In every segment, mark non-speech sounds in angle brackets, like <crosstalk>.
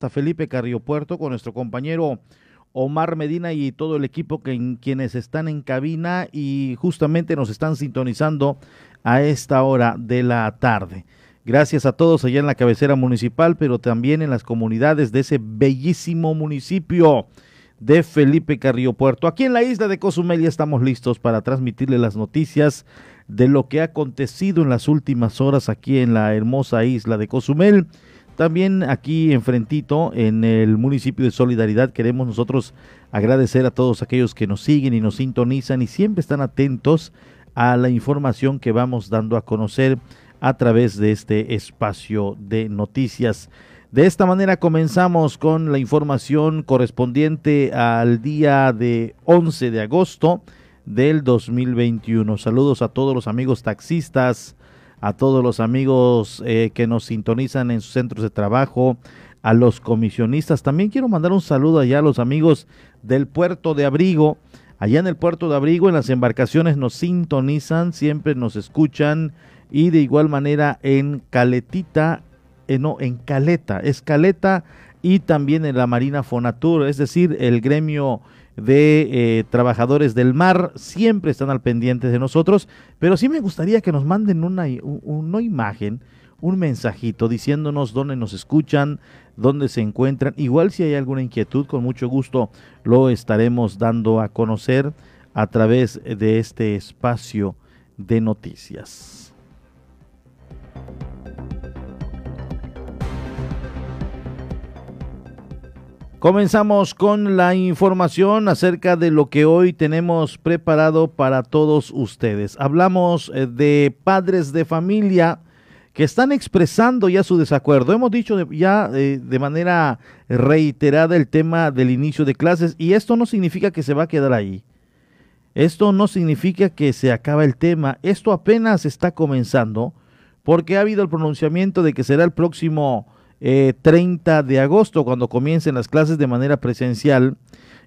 a Felipe Carriopuerto con nuestro compañero Omar Medina y todo el equipo que, quienes están en cabina y justamente nos están sintonizando a esta hora de la tarde. Gracias a todos allá en la cabecera municipal, pero también en las comunidades de ese bellísimo municipio de Felipe Carriopuerto. Aquí en la isla de Cozumel ya estamos listos para transmitirle las noticias de lo que ha acontecido en las últimas horas aquí en la hermosa isla de Cozumel también aquí enfrentito, en el municipio de Solidaridad, queremos nosotros agradecer a todos aquellos que nos siguen y nos sintonizan y siempre están atentos a la información que vamos dando a conocer a través de este espacio de noticias. De esta manera comenzamos con la información correspondiente al día de 11 de agosto del 2021. Saludos a todos los amigos taxistas, a todos los amigos eh, que nos sintonizan en sus centros de trabajo, a los comisionistas. También quiero mandar un saludo allá a los amigos del puerto de Abrigo. Allá en el puerto de Abrigo, en las embarcaciones nos sintonizan, siempre nos escuchan y de igual manera en Caletita, eh, no, en Caleta, es Caleta y también en la Marina Fonatur, es decir, el gremio de eh, trabajadores del mar siempre están al pendiente de nosotros, pero sí me gustaría que nos manden una, una imagen, un mensajito diciéndonos dónde nos escuchan, dónde se encuentran. Igual si hay alguna inquietud, con mucho gusto lo estaremos dando a conocer a través de este espacio de noticias. Comenzamos con la información acerca de lo que hoy tenemos preparado para todos ustedes. Hablamos eh, de padres de familia que están expresando ya su desacuerdo. Hemos dicho ya eh, de manera reiterada el tema del inicio de clases y esto no significa que se va a quedar ahí. Esto no significa que se acaba el tema. Esto apenas está comenzando porque ha habido el pronunciamiento de que será el próximo 30 eh, de agosto, cuando comiencen las clases de manera presencial.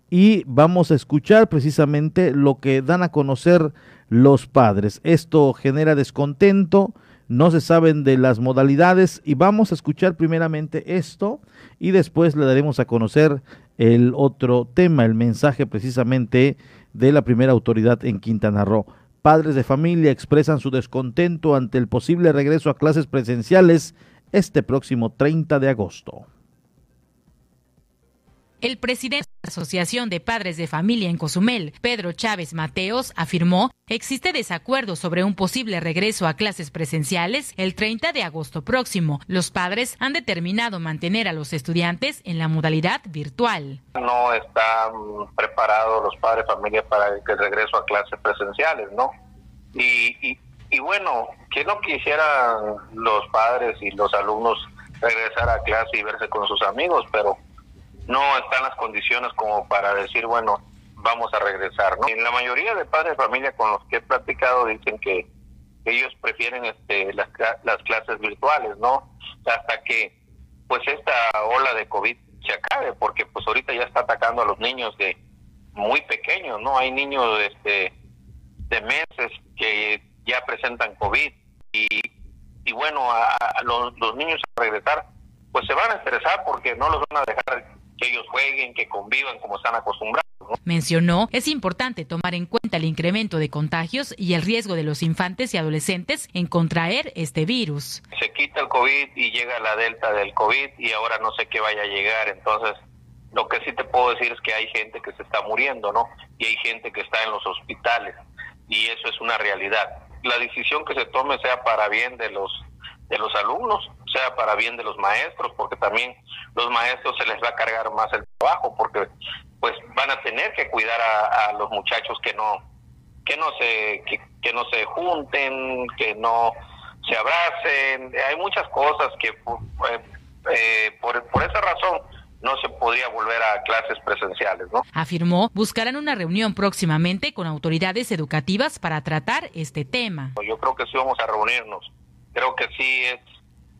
Y vamos a escuchar precisamente lo que dan a conocer los padres. Esto genera descontento, no se saben de las modalidades y vamos a escuchar primeramente esto y después le daremos a conocer el otro tema, el mensaje precisamente de la primera autoridad en Quintana Roo. Padres de familia expresan su descontento ante el posible regreso a clases presenciales este próximo 30 de agosto. El presidente de la Asociación de Padres de Familia en Cozumel, Pedro Chávez Mateos, afirmó existe desacuerdo sobre un posible regreso a clases presenciales el 30 de agosto próximo. Los padres han determinado mantener a los estudiantes en la modalidad virtual. No están preparados los padres de familia para el regreso a clases presenciales, ¿no? Y, y bueno, que no quisieran los padres y los alumnos regresar a clase y verse con sus amigos, pero no están las condiciones como para decir, bueno, vamos a regresar, ¿no? En la mayoría de padres de familia con los que he platicado dicen que ellos prefieren este, las, las clases virtuales, ¿no? Hasta que pues esta ola de COVID se acabe, porque pues ahorita ya está atacando a los niños de muy pequeños, ¿no? Hay niños este, de meses que ya presentan COVID y, y bueno, a, los, los, niños a regresar, pues se van a estresar porque no los van a dejar que ellos jueguen, que convivan como están acostumbrados. Mencionó, es importante tomar en cuenta el incremento de contagios y el riesgo de los infantes y adolescentes en contraer este virus. Se quita el COVID y llega la delta del COVID y ahora no sé qué vaya a llegar, entonces lo que sí te puedo decir es que hay gente que se está muriendo, ¿no? Y hay gente que está en los hospitales y eso es una realidad la decisión que se tome sea para bien de los de los alumnos, sea para bien de los maestros, porque también los maestros se les va a cargar más el trabajo, porque pues van a tener que cuidar a, los muchachos que no que no se que, no se junten, que no se abracen, hay muchas cosas que eh, eh, por, por esa razón no se podría volver a clases presenciales, ¿no? Afirmó, buscarán una reunión próximamente con autoridades educativas para tratar este tema. Yo creo que sí vamos a reunirnos. Creo que sí es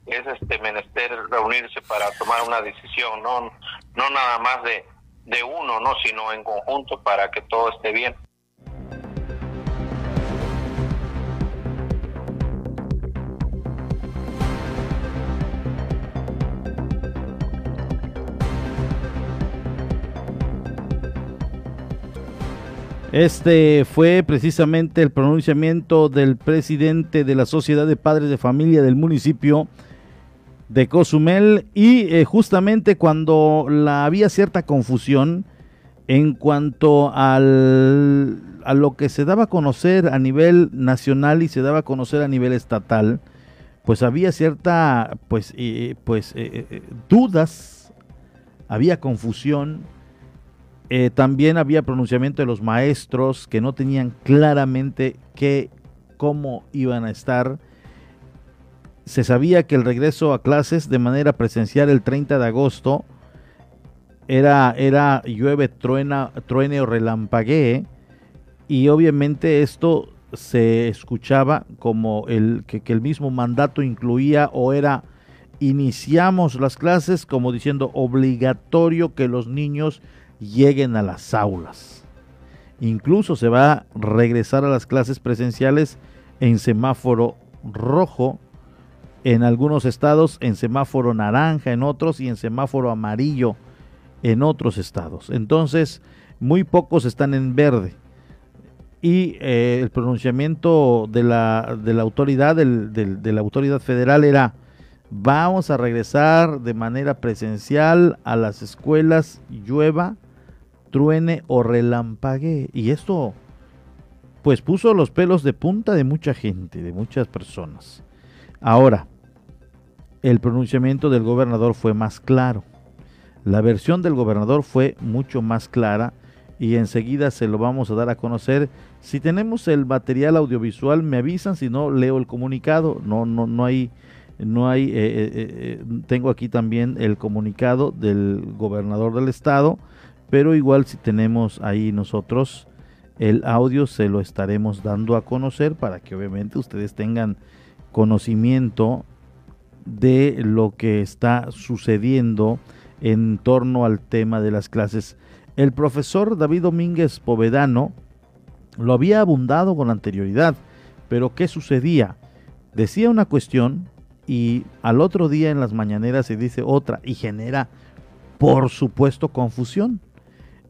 es este menester reunirse para tomar una decisión, no no nada más de de uno, no, sino en conjunto para que todo esté bien. Este fue precisamente el pronunciamiento del presidente de la Sociedad de Padres de Familia del municipio de Cozumel y eh, justamente cuando la, había cierta confusión en cuanto al, a lo que se daba a conocer a nivel nacional y se daba a conocer a nivel estatal, pues había cierta pues, eh, pues eh, dudas, había confusión, también había pronunciamiento de los maestros que no tenían claramente qué, cómo iban a estar. Se sabía que el regreso a clases de manera presencial el 30 de agosto era, era llueve, truena, truene o relampaguee y obviamente esto se escuchaba como el que, que el mismo mandato incluía o era iniciamos las clases como diciendo obligatorio que los niños lleguen a las aulas. Incluso se va a regresar a las clases presenciales en semáforo rojo en algunos estados, en semáforo naranja en otros y en semáforo amarillo en otros estados. Entonces, muy pocos están en verde. Y eh, el pronunciamiento de la, de la autoridad, de la autoridad federal era, vamos a regresar de manera presencial a las escuelas, llueva, truene o relampague. Y esto, pues puso los pelos de punta de mucha gente, de muchas personas. Ahora, el pronunciamiento del gobernador fue más claro. La versión del gobernador fue mucho más clara y enseguida se lo vamos a dar a conocer. Si tenemos el material audiovisual, me avisan, si no leo el comunicado. No, no, no hay, no hay. Eh, eh, eh, tengo aquí también el comunicado del gobernador del estado, pero igual si tenemos ahí nosotros el audio, se lo estaremos dando a conocer para que obviamente ustedes tengan conocimiento de lo que está sucediendo en torno al tema de las clases. El profesor David Domínguez Povedano lo había abundado con anterioridad, pero ¿qué sucedía? Decía una cuestión y al otro día en las mañaneras se dice otra y genera, por supuesto, confusión.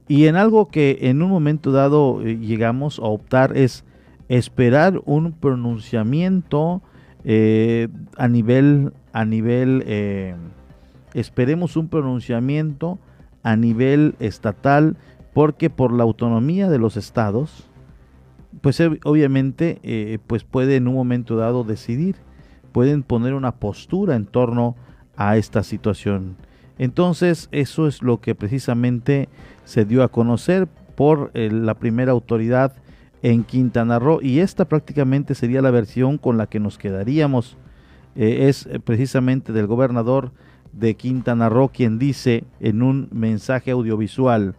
Y en algo que en un momento dado eh, llegamos a optar es esperar un pronunciamiento eh, a nivel, a nivel eh, esperemos un pronunciamiento a nivel estatal, porque por la autonomía de los estados, pues obviamente pues puede en un momento dado decidir, pueden poner una postura en torno a esta situación. Entonces eso es lo que precisamente se dio a conocer por la primera autoridad en Quintana Roo y esta prácticamente sería la versión con la que nos quedaríamos. Eh, es eh, precisamente del gobernador de Quintana Roo quien dice en un mensaje audiovisual,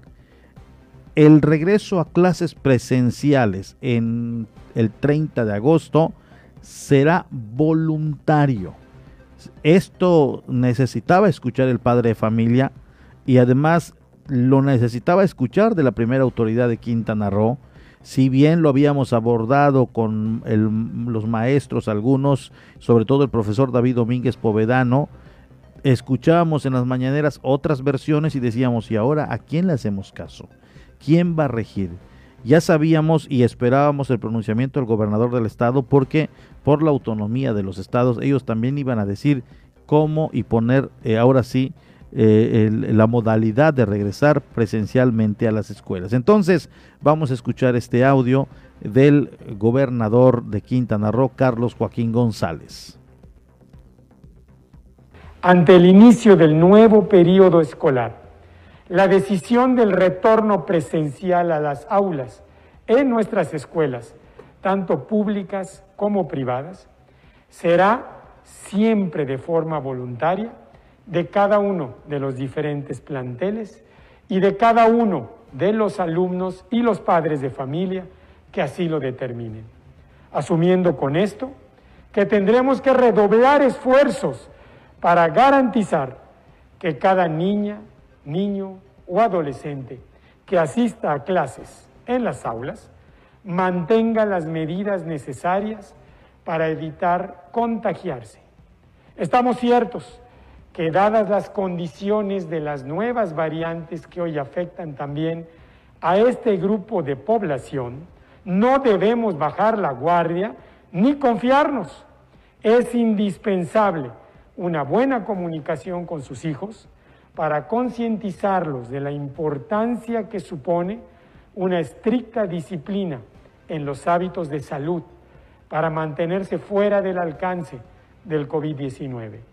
el regreso a clases presenciales en el 30 de agosto será voluntario. Esto necesitaba escuchar el padre de familia y además lo necesitaba escuchar de la primera autoridad de Quintana Roo si bien lo habíamos abordado con los maestros, algunos, sobre todo el profesor David Domínguez Povedano, escuchábamos en las mañaneras otras versiones y decíamos, ¿y ahora a quién le hacemos caso? ¿Quién va a regir? Ya sabíamos y esperábamos el pronunciamiento del gobernador del estado porque por la autonomía de los estados ellos también iban a decir cómo y poner eh, ahora sí eh, la modalidad de regresar presencialmente a las escuelas. Entonces, vamos a escuchar este audio del gobernador de Quintana Roo, Carlos Joaquín González. Ante el inicio del nuevo periodo escolar, la decisión del retorno presencial a las aulas en nuestras escuelas, tanto públicas como privadas, será siempre de forma voluntaria de cada uno de los diferentes planteles y de cada uno de los alumnos y los padres de familia que así lo determinen. Asumiendo con esto que tendremos que redoblar esfuerzos para garantizar que cada niña, niño o adolescente que asista a clases en las aulas mantenga las medidas necesarias para evitar contagiarse. Estamos ciertos que dadas las condiciones de las nuevas variantes que hoy afectan también a este grupo de población, no debemos bajar la guardia ni confiarnos. Es indispensable una buena comunicación con sus hijos para concientizarlos de la importancia que supone una estricta disciplina en los hábitos de salud para mantenerse fuera del alcance del COVID-19.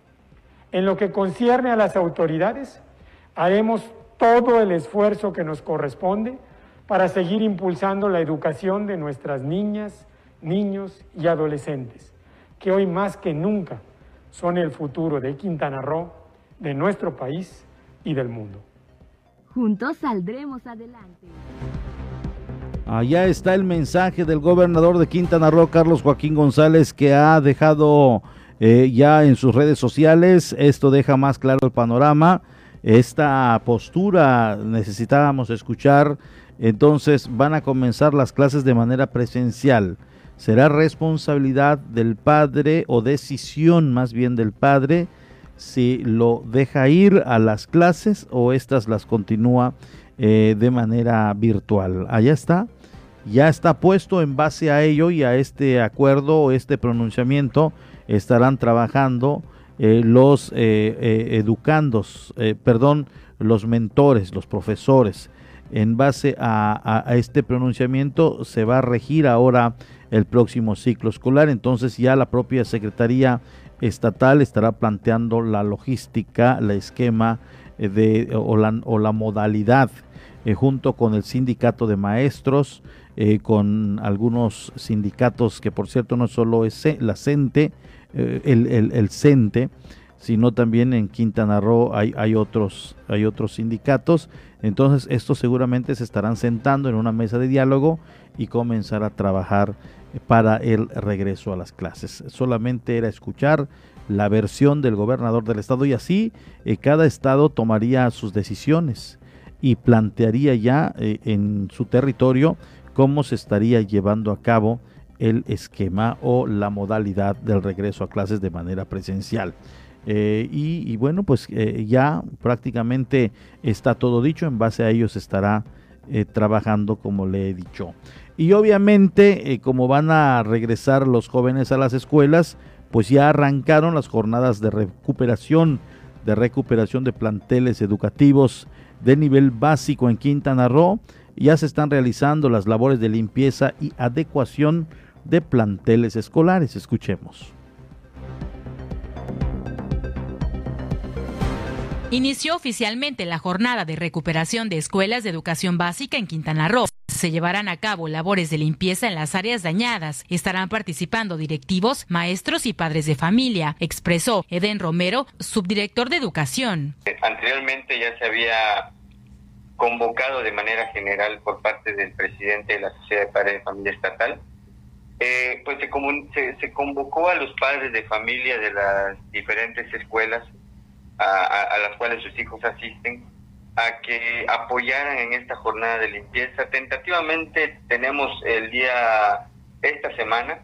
En lo que concierne a las autoridades, haremos todo el esfuerzo que nos corresponde para seguir impulsando la educación de nuestras niñas, niños y adolescentes, que hoy más que nunca son el futuro de Quintana Roo, de nuestro país y del mundo. Juntos saldremos adelante. Allá está el mensaje del gobernador de Quintana Roo, Carlos Joaquín González, que ha dejado eh, ya en sus redes sociales. Esto deja más claro el panorama. Esta postura necesitábamos escuchar. Entonces van a comenzar las clases de manera presencial. Será responsabilidad del padre o decisión más bien del padre si lo deja ir a las clases o estas las continúa eh, de manera virtual. Allá está ya está puesto en base a ello y a este acuerdo o este pronunciamiento estarán trabajando eh, los eh, eh, educandos, perdón, los mentores, los profesores. En base a, este pronunciamiento se va a regir ahora el próximo ciclo escolar, entonces ya la propia Secretaría Estatal estará planteando la logística, el esquema de, o, la, modalidad junto con el sindicato de maestros, con algunos sindicatos que por cierto no solo es la CENTE, eh, el, el, CENTE, sino también en Quintana Roo hay, hay, otros, hay otros sindicatos. Entonces estos seguramente se estarán sentando en una mesa de diálogo y comenzar a trabajar para el regreso a las clases. Solamente era escuchar la versión del gobernador del estado y así eh, cada estado tomaría sus decisiones y plantearía ya en su territorio cómo se estaría llevando a cabo el esquema o la modalidad del regreso a clases de manera presencial. Eh, y, bueno, pues eh, ya prácticamente está todo dicho, en base a ello se estará eh, trabajando como le he dicho. Y obviamente, como van a regresar los jóvenes a las escuelas, pues ya arrancaron las jornadas de recuperación, de recuperación de planteles educativos de nivel básico en Quintana Roo ya se están realizando las labores de limpieza y adecuación de planteles escolares. Escuchemos. Inició oficialmente la jornada de recuperación de escuelas de educación básica en Quintana Roo. Se llevarán a cabo labores de limpieza en las áreas dañadas. Estarán participando directivos, maestros y padres de familia, expresó Eden Romero, subdirector de educación. Anteriormente ya se había convocado de manera general por parte del presidente de la Sociedad de Padres de Familia Estatal, eh, pues se, se, convocó a los padres de familia de las diferentes escuelas a, las cuales sus hijos asisten a que apoyaran en esta jornada de limpieza. Tentativamente tenemos el día, esta semana,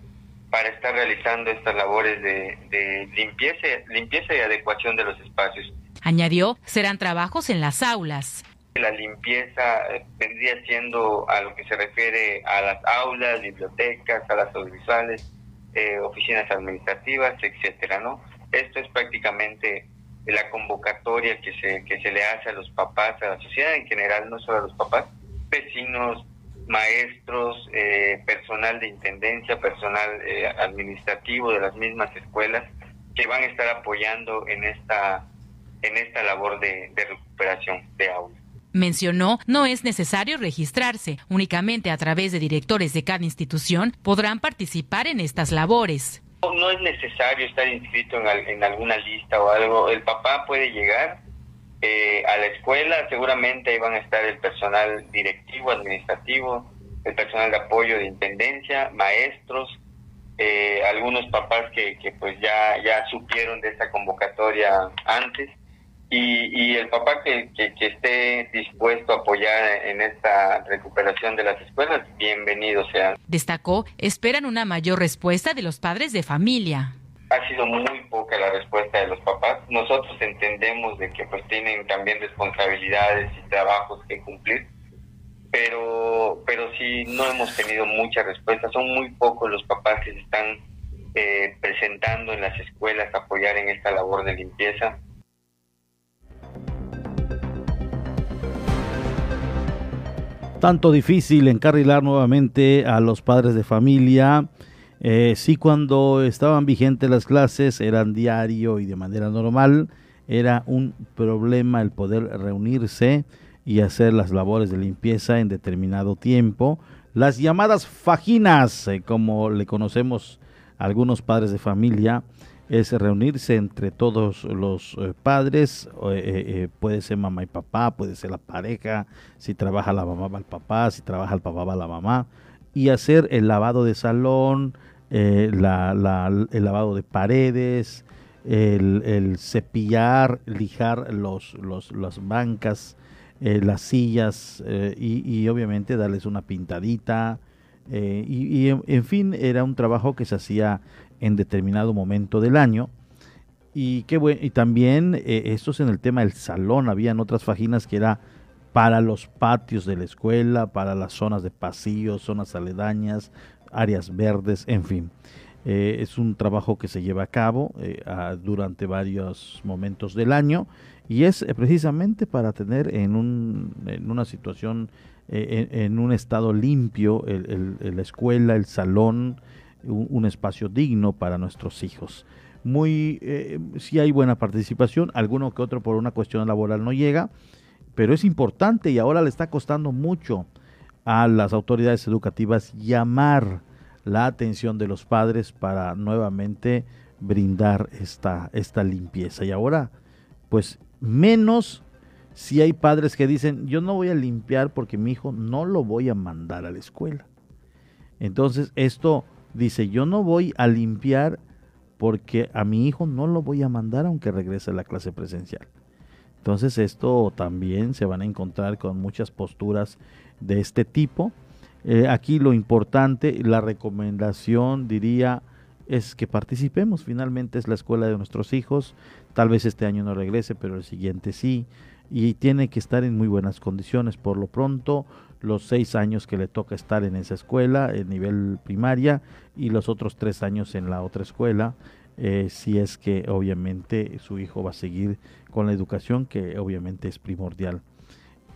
para estar realizando estas labores de, de limpieza, limpieza y adecuación de los espacios. Añadió, serán trabajos en las aulas, la limpieza eh, vendría siendo a lo que se refiere a las aulas, bibliotecas, a las audiovisuales, eh, oficinas administrativas, etcétera, ¿no? Esto es prácticamente la convocatoria que se que se le hace a los papás, a la sociedad en general, no solo a los papás, vecinos, maestros, eh, personal de intendencia, personal administrativo de las mismas escuelas que van a estar apoyando en esta en esta labor de recuperación de aulas. Mencionó, no es necesario registrarse, únicamente a través de directores de cada institución podrán participar en estas labores. No es necesario estar inscrito en, alguna lista o algo, el papá puede llegar eh, a la escuela, seguramente ahí van a estar el personal directivo, administrativo, el personal de apoyo de intendencia, maestros, eh, algunos papás que, que pues ya, ya supieron de esta convocatoria antes y, el papá que, que, esté dispuesto a apoyar en esta recuperación de las escuelas, bienvenido sea. Destacó, esperan una mayor respuesta de los padres de familia. Ha sido muy poca la respuesta de los papás. Nosotros entendemos de que pues tienen también responsabilidades y trabajos que cumplir, pero, pero sí no hemos tenido mucha respuesta. Son muy pocos los papás que se están eh, presentando en las escuelas a apoyar en esta labor de limpieza. Tanto difícil encarrilar nuevamente a los padres de familia. Eh, sí, cuando estaban vigentes las clases, eran diario y de manera normal, era un problema el poder reunirse y hacer las labores de limpieza en determinado tiempo. Las llamadas fajinas, eh, como le conocemos a algunos padres de familia, es reunirse entre todos los eh, padres, eh, puede ser mamá y papá, puede ser la pareja, si trabaja la mamá va el papá, si trabaja el papá va la mamá, y hacer el lavado de salón, la, el lavado de paredes, el, cepillar, lijar los, los, las bancas, eh, las sillas eh, y, obviamente darles una pintadita. Eh, y, en, fin, era un trabajo que se hacía en determinado momento del año. Y, qué bueno, y también esto es en el tema del salón, habían otras fajinas que era para los patios de la escuela, para las zonas de pasillos, zonas aledañas, áreas verdes, en fin. es un trabajo que se lleva a cabo durante varios momentos del año y es eh, precisamente para tener en, un, en una situación, eh, en, un estado limpio, el, la escuela, el salón, un, espacio digno para nuestros hijos. Muy, eh, si hay buena participación, alguno que otro por una cuestión laboral no llega, pero es importante y ahora le está costando mucho a las autoridades educativas llamar la atención de los padres para nuevamente brindar esta, esta limpieza. Y ahora, pues Menos si hay padres que dicen, yo no voy a limpiar porque mi hijo no lo voy a mandar a la escuela. Entonces esto dice, yo no voy a limpiar porque a mi hijo no lo voy a mandar aunque regrese a la clase presencial. Entonces esto también se van a encontrar con muchas posturas de este tipo. Eh, aquí lo importante, la recomendación diría es que participemos. Finalmente es la escuela de nuestros hijos. Tal vez este año no regrese, pero el siguiente sí. Y tiene que estar en muy buenas condiciones. Por lo pronto, los seis años que le toca estar en esa escuela, en nivel primaria, y los otros tres años en la otra escuela, eh, si es que obviamente su hijo va a seguir con la educación, que obviamente es primordial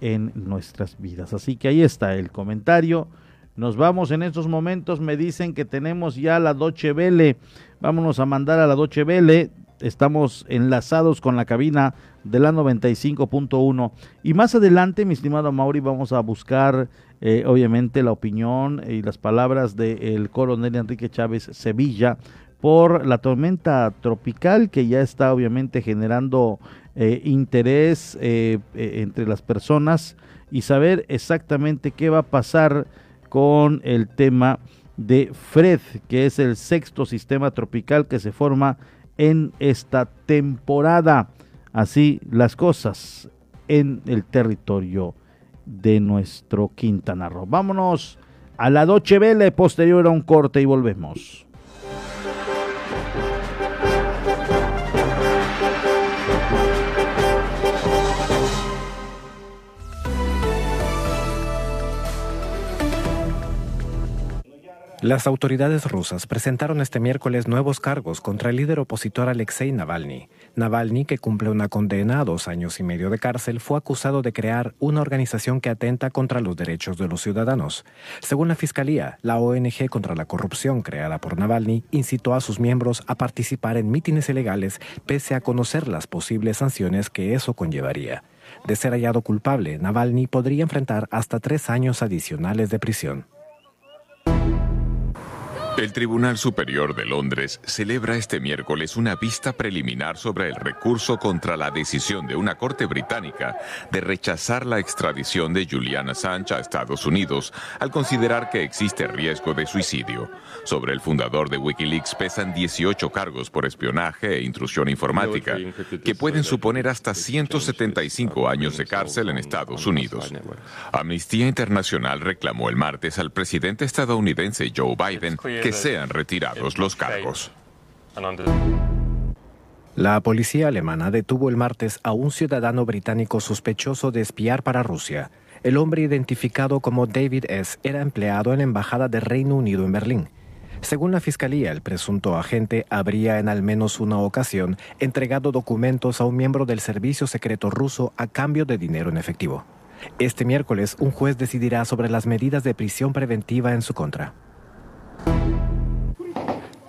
en nuestras vidas. Así que ahí está el comentario. Nos vamos en estos momentos, me dicen que tenemos ya la Doche Vele. Vámonos a mandar a la Doche Vele estamos enlazados con la cabina de la 95.1 y más adelante mi estimado Mauri vamos a buscar eh, obviamente la opinión y las palabras del coronel Enrique Chávez Sevilla por la tormenta tropical que ya está obviamente generando eh, interés eh, entre las personas y saber exactamente qué va a pasar con el tema de Fred, que es el sexto sistema tropical que se forma en esta temporada. Así las cosas en el territorio de nuestro Quintana Roo. Vámonos a la Doche Vele, posterior a un corte y volvemos. Las autoridades rusas presentaron este miércoles nuevos cargos contra el líder opositor Alexei Navalny. Navalny, que cumple una condena a dos años y medio de cárcel, fue acusado de crear una organización que atenta contra los derechos de los ciudadanos. Según la Fiscalía, la ONG contra la corrupción creada por Navalny incitó a sus miembros a participar en mítines ilegales pese a conocer las posibles sanciones que eso conllevaría. De ser hallado culpable, Navalny podría enfrentar hasta tres años adicionales de prisión. El Tribunal Superior de Londres celebra este miércoles una vista preliminar sobre el recurso contra la decisión de una corte británica de rechazar la extradición de Julian Assange a Estados Unidos al considerar que existe riesgo de suicidio. Sobre el fundador de Wikileaks pesan 18 cargos por espionaje e intrusión informática, que pueden suponer hasta 175 años de cárcel en Estados Unidos. Amnistía Internacional reclamó el martes al presidente estadounidense Joe Biden que sean retirados los cargos. La policía alemana detuvo el martes a un ciudadano británico sospechoso de espiar para Rusia. El hombre identificado como David S. era empleado en la Embajada de Reino Unido en Berlín. Según la Fiscalía, el presunto agente habría en al menos una ocasión entregado documentos a un miembro del servicio secreto ruso a cambio de dinero en efectivo. Este miércoles, un juez decidirá sobre las medidas de prisión preventiva en su contra.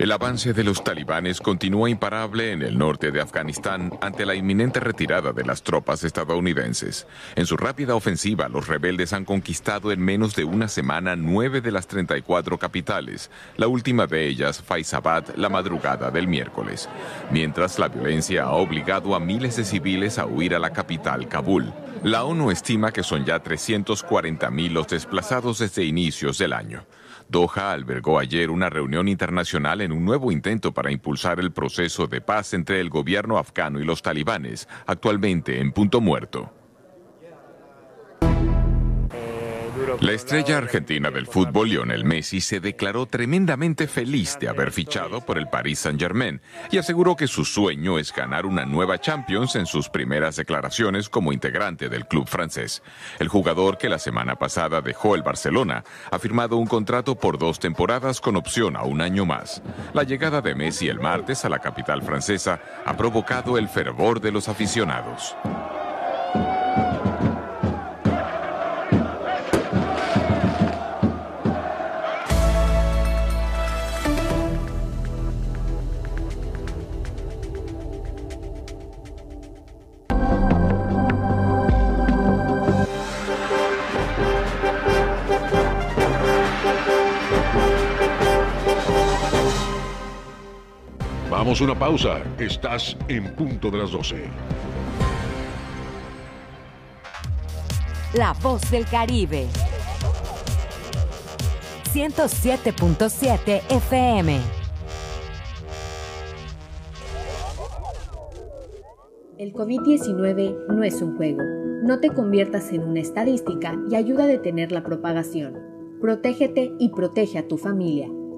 El avance de los talibanes continúa imparable en el norte de Afganistán ante la inminente retirada de las tropas estadounidenses. En su rápida ofensiva, los rebeldes han conquistado en menos de una semana nueve de las 34 capitales, la última de ellas, Faizabad, la madrugada del miércoles. Mientras la violencia ha obligado a miles de civiles a huir a la capital, Kabul. La ONU estima que son ya 340.000 los desplazados desde inicios del año. Doha albergó ayer una reunión internacional en un nuevo intento para impulsar el proceso de paz entre el gobierno afgano y los talibanes, actualmente en punto muerto. La estrella argentina del fútbol, Lionel Messi, se declaró tremendamente feliz de haber fichado por el Paris Saint-Germain y aseguró que su sueño es ganar una nueva Champions en sus primeras declaraciones como integrante del club francés. El jugador que la semana pasada dejó el Barcelona ha firmado un contrato por dos temporadas con opción a un año más. La llegada de Messi el martes a la capital francesa ha provocado el fervor de los aficionados. Vamos a una pausa. Estás en punto de las 12. La voz del Caribe. 107.7 FM. El COVID-19 no es un juego. No te conviertas en una estadística y ayuda a detener la propagación. Protégete y protege a tu familia.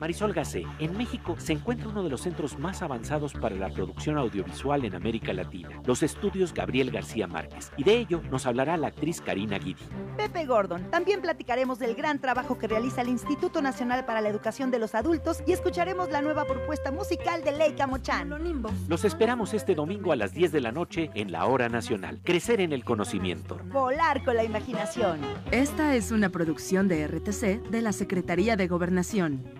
Marisol Gacé, en México se encuentra uno de los centros más avanzados para la producción audiovisual en América Latina, los estudios Gabriel García Márquez, y de ello nos hablará la actriz Karina Guidi. Pepe Gordon, también platicaremos del gran trabajo que realiza el Instituto Nacional para la Educación de los Adultos y escucharemos la nueva propuesta musical de Leica Mochan. Los esperamos este domingo a las 10 de la noche en la Hora Nacional. Crecer en el conocimiento. Volar con la imaginación. Esta es una producción de RTC de la Secretaría de Gobernación.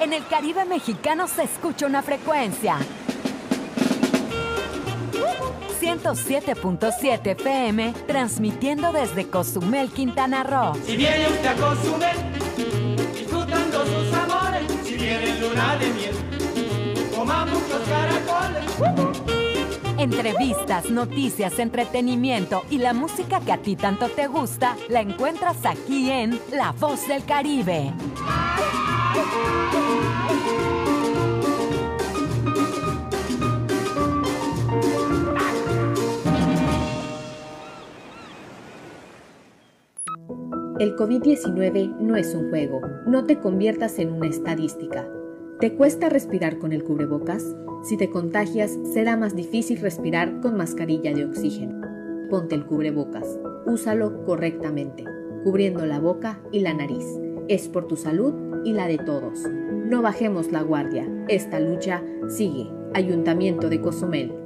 En el Caribe mexicano se escucha una frecuencia. 107.7 FM, transmitiendo desde Cozumel, Quintana Roo. Si viene usted a Cozumel, disfrutando sus amores, si viene luna de miel, coma muchos caracoles. Entrevistas, noticias, entretenimiento y la música que a ti tanto te gusta, la encuentras aquí en La Voz del Caribe. El COVID-19 no es un juego. No te conviertas en una estadística. ¿Te cuesta respirar con el cubrebocas? Si te contagias, será más difícil respirar con mascarilla de oxígeno. Ponte el cubrebocas. Úsalo correctamente, cubriendo la boca y la nariz. Es por tu salud y la de todos. No bajemos la guardia. Esta lucha sigue. Ayuntamiento de Cozumel.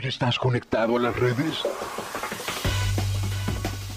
¿Tú ya estás conectado a las redes?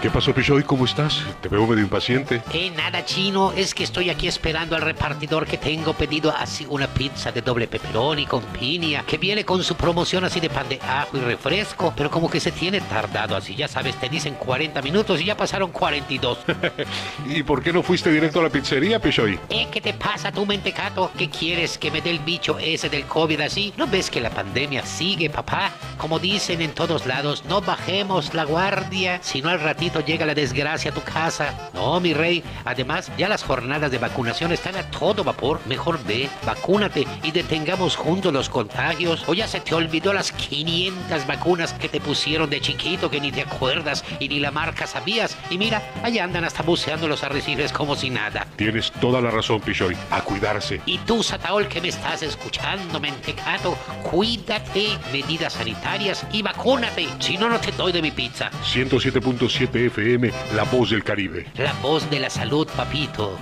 ¿Qué pasó, Pichoy? ¿Cómo estás? Te veo medio impaciente. Eh, nada chino, es que estoy aquí esperando al repartidor que tengo pedido así una pizza de doble pepperoni con piña, que viene con su promoción así de pan de ajo y refresco, pero como que se tiene tardado así, ya sabes, te dicen 40 minutos y ya pasaron 42. <laughs> ¿Y por qué no fuiste directo a la pizzería, Pichoy? Eh, ¿qué te pasa tú, mentecato? ¿Qué quieres que me dé el bicho ese del COVID así? ¿No ves que la pandemia sigue, papá? Como dicen en todos lados, no bajemos la guardia, sino al ratito llega la desgracia a tu casa. No, mi rey. Además, ya las jornadas de vacunación están a todo vapor. Mejor ve, vacúnate y detengamos juntos los contagios. O ya se te olvidó las 500 vacunas que te pusieron de chiquito que ni te acuerdas y ni la marca sabías. Y mira, allá andan hasta buceando los arrecifes como si nada. Tienes toda la razón, Pichoy. A cuidarse. Y tú, Sataol, que me estás escuchando, mentecato, cuídate, medidas sanitarias y vacúnate. Si no, no te doy de mi pizza. 107.7 FM, La Voz del Caribe. La voz de la salud, papito.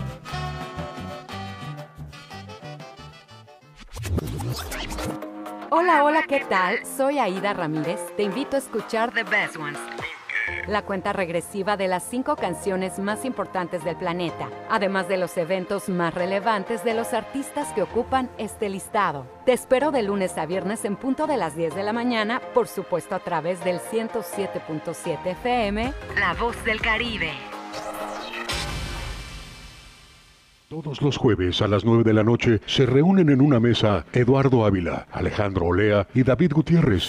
Hola, hola, ¿qué tal? Soy Aida Ramírez. Te invito a escuchar The Best Ones. La cuenta regresiva de las cinco canciones más importantes del planeta, además de los eventos más relevantes de los artistas que ocupan este listado. Te espero de lunes a viernes en punto de las 10 de la mañana, por supuesto a través del 107.7 FM, La Voz del Caribe. Todos los jueves a las 9 de la noche se reúnen en una mesa Eduardo Ávila, Alejandro Olea y David Gutiérrez.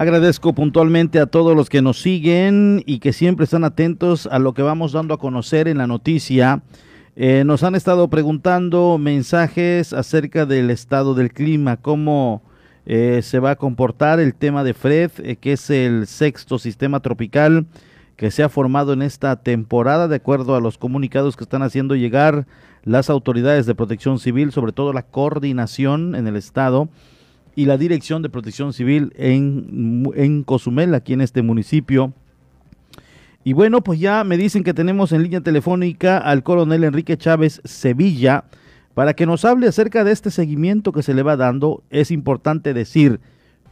Agradezco puntualmente a todos los que nos siguen y que siempre están atentos a lo que vamos dando a conocer en la noticia. Eh, nos han estado preguntando mensajes acerca del estado del clima, cómo eh, se va a comportar el tema de Fred, eh, que es el sexto sistema tropical que se ha formado en esta temporada, de acuerdo a los comunicados que están haciendo llegar las autoridades de protección civil, sobre todo la coordinación en el estado y la Dirección de Protección Civil en, en Cozumel, aquí en este municipio. Y bueno, pues ya me dicen que tenemos en línea telefónica al coronel Enrique Chávez Sevilla para que nos hable acerca de este seguimiento que se le va dando. Es importante decir,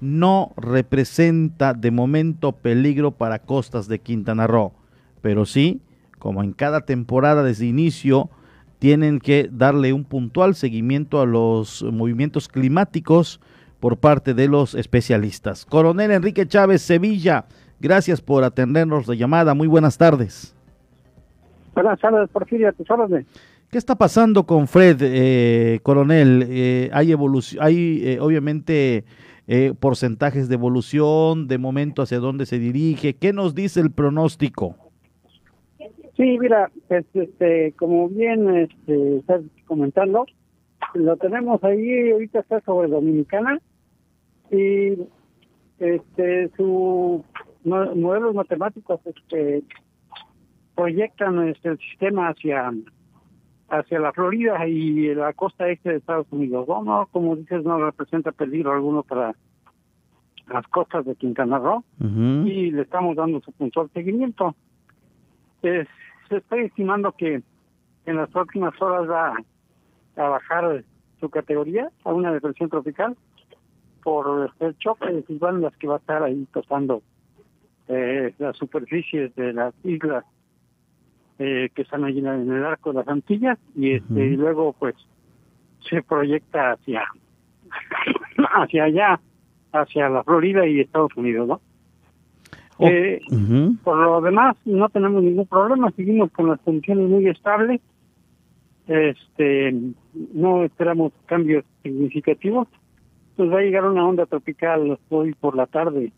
no representa de momento peligro para costas de Quintana Roo, pero sí, como en cada temporada desde inicio, tienen que darle un puntual seguimiento a los movimientos climáticos por parte de los especialistas. Coronel Enrique Chávez Sevilla, gracias por atendernos la llamada. Muy buenas tardes. Buenas tardes, Porfirio, tus órdenes. ¿Qué está pasando con Fred, eh, coronel? Eh, hay evolución, hay eh, obviamente eh, porcentajes de evolución, de momento hacia dónde se dirige. ¿Qué nos dice el pronóstico? Sí, mira, pues, este, como bien este, estás comentando, lo tenemos ahí, ahorita está sobre Dominicana y este su modelos matemáticos este proyectan este, el sistema hacia hacia la Florida y la costa este de Estados Unidos. No, como dices, no representa peligro alguno para las costas de Quintana Roo y le estamos dando su puntual seguimiento. se está estimando que en las próximas horas va a bajar su categoría a una depresión tropical por el choque de bandas que va a estar ahí tocando eh, las superficies de las islas eh, que están allí en el arco de las Antillas y este y luego pues se proyecta hacia <coughs> hacia allá hacia la Florida y Estados Unidos no oh, eh, por lo demás no tenemos ningún problema seguimos con las condiciones muy estables. Este no esperamos cambios significativos pues va a llegar una onda tropical hoy por la tarde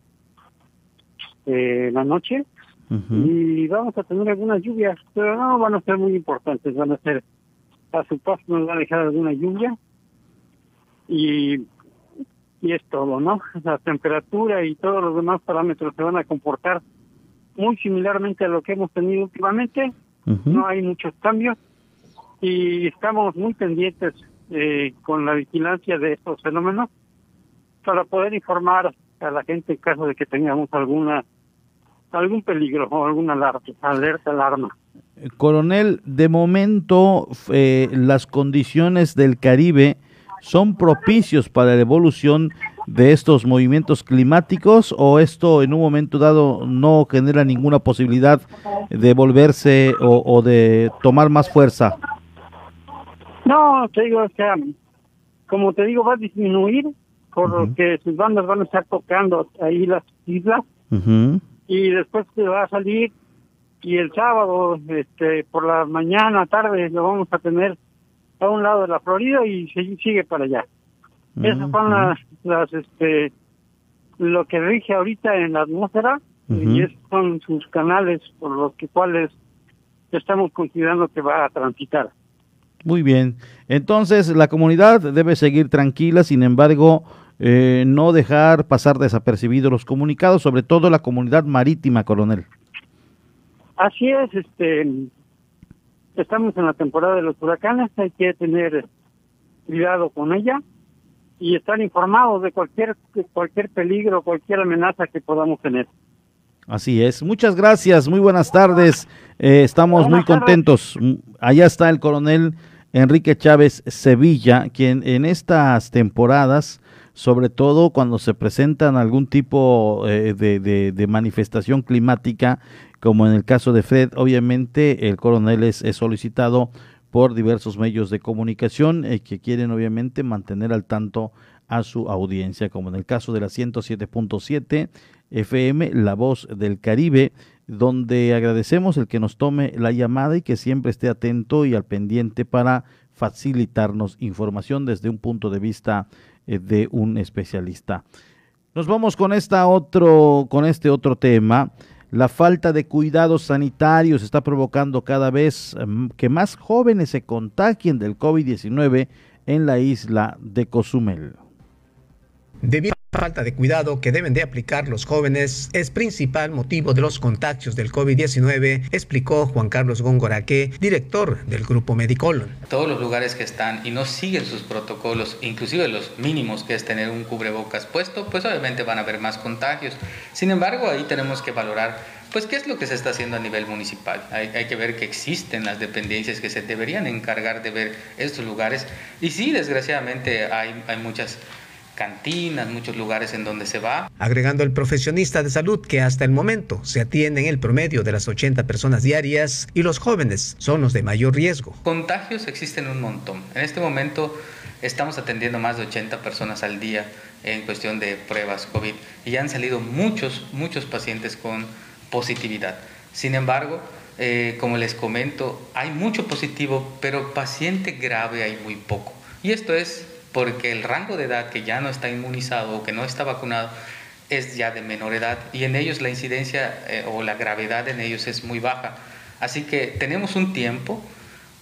eh, la noche y vamos a tener algunas lluvias, pero no van a ser muy importantes, van a ser a su paso nos va a dejar alguna lluvia y, y es todo, ¿no? La temperatura y todos los demás parámetros se van a comportar muy similarmente a lo que hemos tenido últimamente, no hay muchos cambios y estamos muy pendientes eh, con la vigilancia de estos fenómenos para poder informar a la gente en caso de que tengamos alguna algún peligro o alguna alarma, alerta, alarma. Coronel, de momento eh, las condiciones del Caribe son propicios para la evolución de estos movimientos climáticos o esto en un momento dado no genera ninguna posibilidad de volverse o, de tomar más fuerza? No, te digo, o sea, como te digo, va a disminuir porque sus bandas van a estar tocando ahí las islas. Y después se va a salir y el sábado este por la mañana tarde lo vamos a tener a un lado de la Florida y se sigue para allá. Esas son las, las este lo que rige ahorita en la atmósfera y esos son sus canales por los que cuales estamos considerando que va a transitar. Muy bien. Entonces la comunidad debe seguir tranquila sin embargo eh, no dejar pasar desapercibidos los comunicados, sobre todo la comunidad marítima, coronel. Así es, este, estamos en la temporada de los huracanes, hay que tener cuidado con ella y estar informados de cualquier cualquier peligro, cualquier amenaza que podamos tener. Así es. Muchas gracias. Muy buenas tardes. Eh, estamos muy contentos. Allá está el coronel Enrique Chávez Sevilla, quien en estas temporadas sobre todo cuando se presentan algún tipo eh, de, manifestación climática, como en el caso de Fred, obviamente el coronel es, solicitado por diversos medios de comunicación eh, que quieren obviamente mantener al tanto a su audiencia, como en el caso de la 107.7 FM, La Voz del Caribe, donde agradecemos el que nos tome la llamada y que siempre esté atento y al pendiente para facilitarnos información desde un punto de vista de un especialista. Nos vamos con esta otro, con este otro tema. La falta de cuidados sanitarios está provocando cada vez mm, que más jóvenes se contagien del COVID-19 en la isla de Cozumel. Debido a la falta de cuidado que deben de aplicar los jóvenes, es principal motivo de los contagios del COVID-19, explicó Juan Carlos Góngoraque, director del Grupo Medicol. Todos los lugares que están y no siguen sus protocolos, inclusive los mínimos que es tener un cubrebocas puesto, pues obviamente van a haber más contagios. Sin embargo, ahí tenemos que valorar pues qué es lo que se está haciendo a nivel municipal. Hay, hay, que ver que existen las dependencias que se deberían encargar de ver estos lugares. Y sí, desgraciadamente hay, hay muchas cantinas, muchos lugares en donde se va. Agregando el profesionista de salud que hasta el momento se atienden el promedio de las 80 personas diarias y los jóvenes son los de mayor riesgo. Contagios existen un montón. En este momento estamos atendiendo más de 80 personas al día en cuestión de pruebas COVID y ya han salido muchos, muchos pacientes con positividad. Sin embargo, eh, como les comento, hay mucho positivo, pero paciente grave hay muy poco. Y esto es porque el rango de edad que ya no está inmunizado o que no está vacunado es ya de menor edad y en ellos la incidencia eh, o la gravedad en ellos es muy baja. Así que tenemos un tiempo,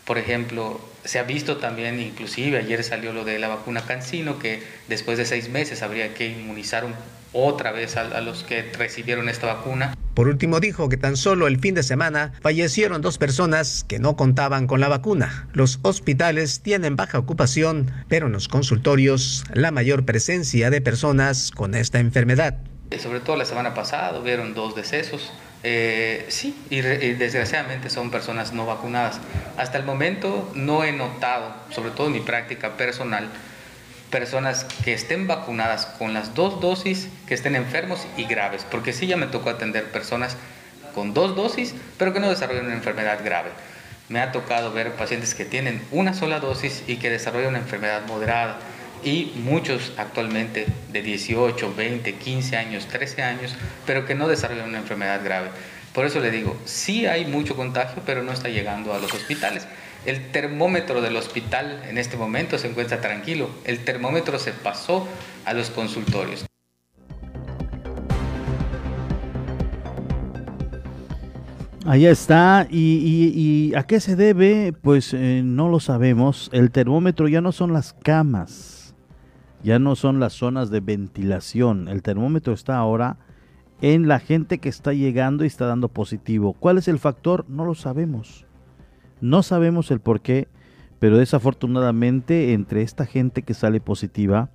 por ejemplo, se ha visto también, inclusive ayer salió lo de la vacuna Cancino, que después de seis meses habría que inmunizar otra vez a, a los que recibieron esta vacuna. Por último, dijo que tan solo el fin de semana fallecieron dos personas que no contaban con la vacuna. Los hospitales tienen baja ocupación, pero en los consultorios la mayor presencia de personas con esta enfermedad. Sobre todo la semana pasada hubieron dos decesos. Eh, sí, y, y, desgraciadamente son personas no vacunadas. Hasta el momento no he notado, sobre todo en mi práctica personal, personas que estén vacunadas con las dos dosis, que estén enfermos y graves, porque sí ya me tocó atender personas con dos dosis, pero que no desarrollan una enfermedad grave. Me ha tocado ver pacientes que tienen una sola dosis y que desarrollan una enfermedad moderada y muchos actualmente de 18, 20, 15 años, 13 años, pero que no desarrollan una enfermedad grave. Por eso le digo, sí hay mucho contagio, pero no está llegando a los hospitales. El termómetro del hospital en este momento se encuentra tranquilo. El termómetro se pasó a los consultorios. Ahí está. ¿Y, a qué se debe? Pues eh, no lo sabemos. El termómetro ya no son las camas, ya no son las zonas de ventilación. El termómetro está ahora en la gente que está llegando y está dando positivo. ¿Cuál es el factor? No lo sabemos. No sabemos el por qué, pero desafortunadamente entre esta gente que sale positiva,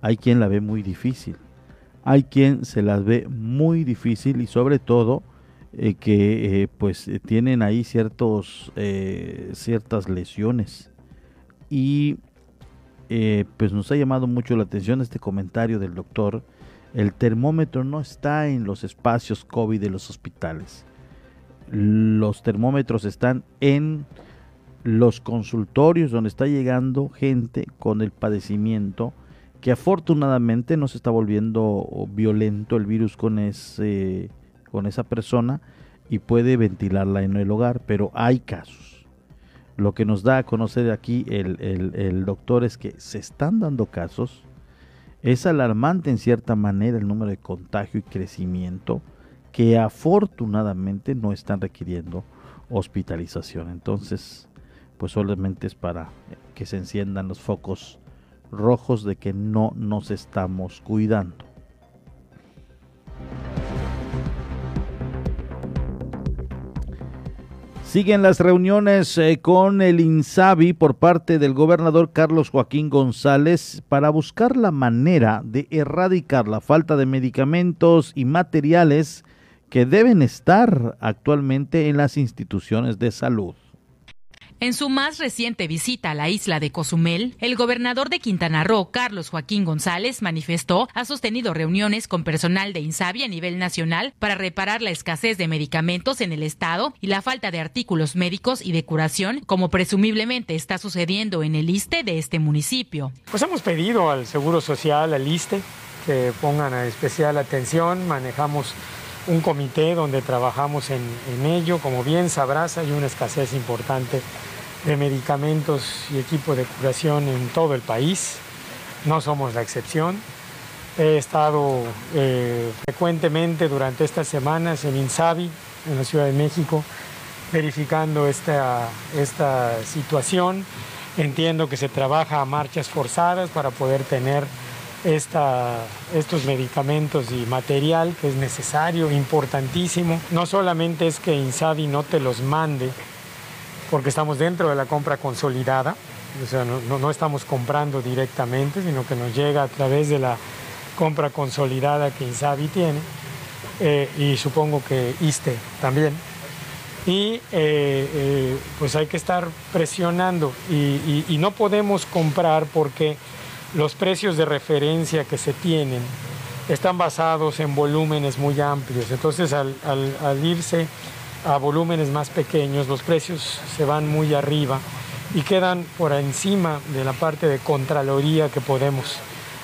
hay quien la ve muy difícil. Hay quien se las ve muy difícil y sobre todo eh, que eh, pues eh, tienen ahí ciertos, eh, ciertas lesiones. Y pues nos ha llamado mucho la atención este comentario del doctor. El termómetro no está en los espacios COVID de los hospitales los termómetros están en los consultorios donde está llegando gente con el padecimiento que afortunadamente no se está volviendo violento el virus con ese con esa persona y puede ventilarla en el hogar, pero hay casos. Lo que nos da a conocer aquí el, el, el doctor es que se están dando casos. Es alarmante en cierta manera el número de contagio y crecimiento que afortunadamente no están requiriendo hospitalización. Entonces, pues solamente es para que se enciendan los focos rojos de que no nos estamos cuidando. Siguen las reuniones eh, con el INSABI por parte del gobernador Carlos Joaquín González para buscar la manera de erradicar la falta de medicamentos y materiales que deben estar actualmente en las instituciones de salud. En su más reciente visita a la isla de Cozumel, el gobernador de Quintana Roo, Carlos Joaquín González, manifestó ha sostenido reuniones con personal de INSABI a nivel nacional para reparar la escasez de medicamentos en el estado y la falta de artículos médicos y de curación, como presumiblemente está sucediendo en el ISTE de este municipio. Pues hemos pedido al Seguro Social, al ISTE, que pongan a especial atención, manejamos un comité donde trabajamos en, ello. Como bien sabrás, hay una escasez importante de medicamentos y equipo de curación en todo el país. No somos la excepción. He estado eh, frecuentemente durante estas semanas en Insabi, en la Ciudad de México, verificando esta, esta situación. Entiendo que se trabaja a marchas forzadas para poder tener estos medicamentos y material que es necesario, importantísimo. No solamente es que Insabi no te los mande, porque estamos dentro de la compra consolidada, o sea, no, estamos comprando directamente, sino que nos llega a través de la compra consolidada que Insabi tiene, eh, y supongo que ISTE también. Y eh, eh, pues hay que estar presionando y no podemos comprar porque los precios de referencia que se tienen están basados en volúmenes muy amplios. Entonces, al, irse a volúmenes más pequeños, los precios se van muy arriba y quedan por encima de la parte de contraloría que podemos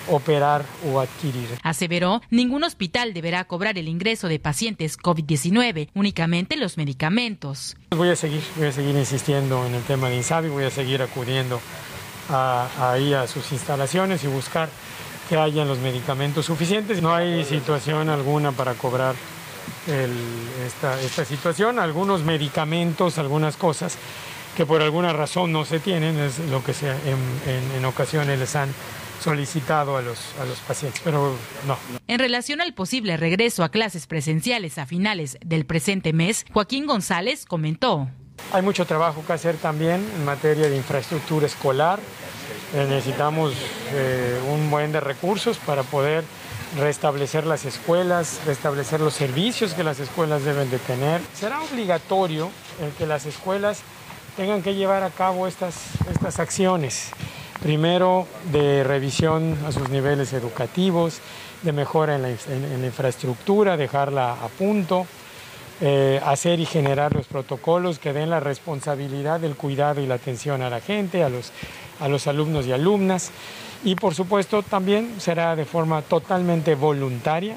operar o adquirir. Aseveró, ningún hospital deberá cobrar el ingreso de pacientes COVID-19, únicamente los medicamentos. Voy a seguir, voy a seguir insistiendo en el tema de INSABI, voy a seguir acudiendo ahí a sus instalaciones y buscar que hayan los medicamentos suficientes. No hay situación alguna para cobrar esta, esta situación. Algunos medicamentos, algunas cosas que por alguna razón no se tienen, es lo que se, en, en, ocasiones les han solicitado a los, a los pacientes, pero no. En relación al posible regreso a clases presenciales a finales del presente mes, Joaquín González comentó. Hay mucho trabajo que hacer también en materia de infraestructura escolar. Eh, necesitamos eh, un buen de recursos para poder restablecer las escuelas, restablecer los servicios que las escuelas deben de tener. Será obligatorio el que las escuelas tengan que llevar a cabo estas, estas acciones. Primero, de revisión a sus niveles educativos, de mejora en la, en la infraestructura, dejarla a punto, eh, hacer y generar los protocolos que den la responsabilidad del cuidado y la atención a la gente, a los, a los alumnos y alumnas. Y por supuesto también será de forma totalmente voluntaria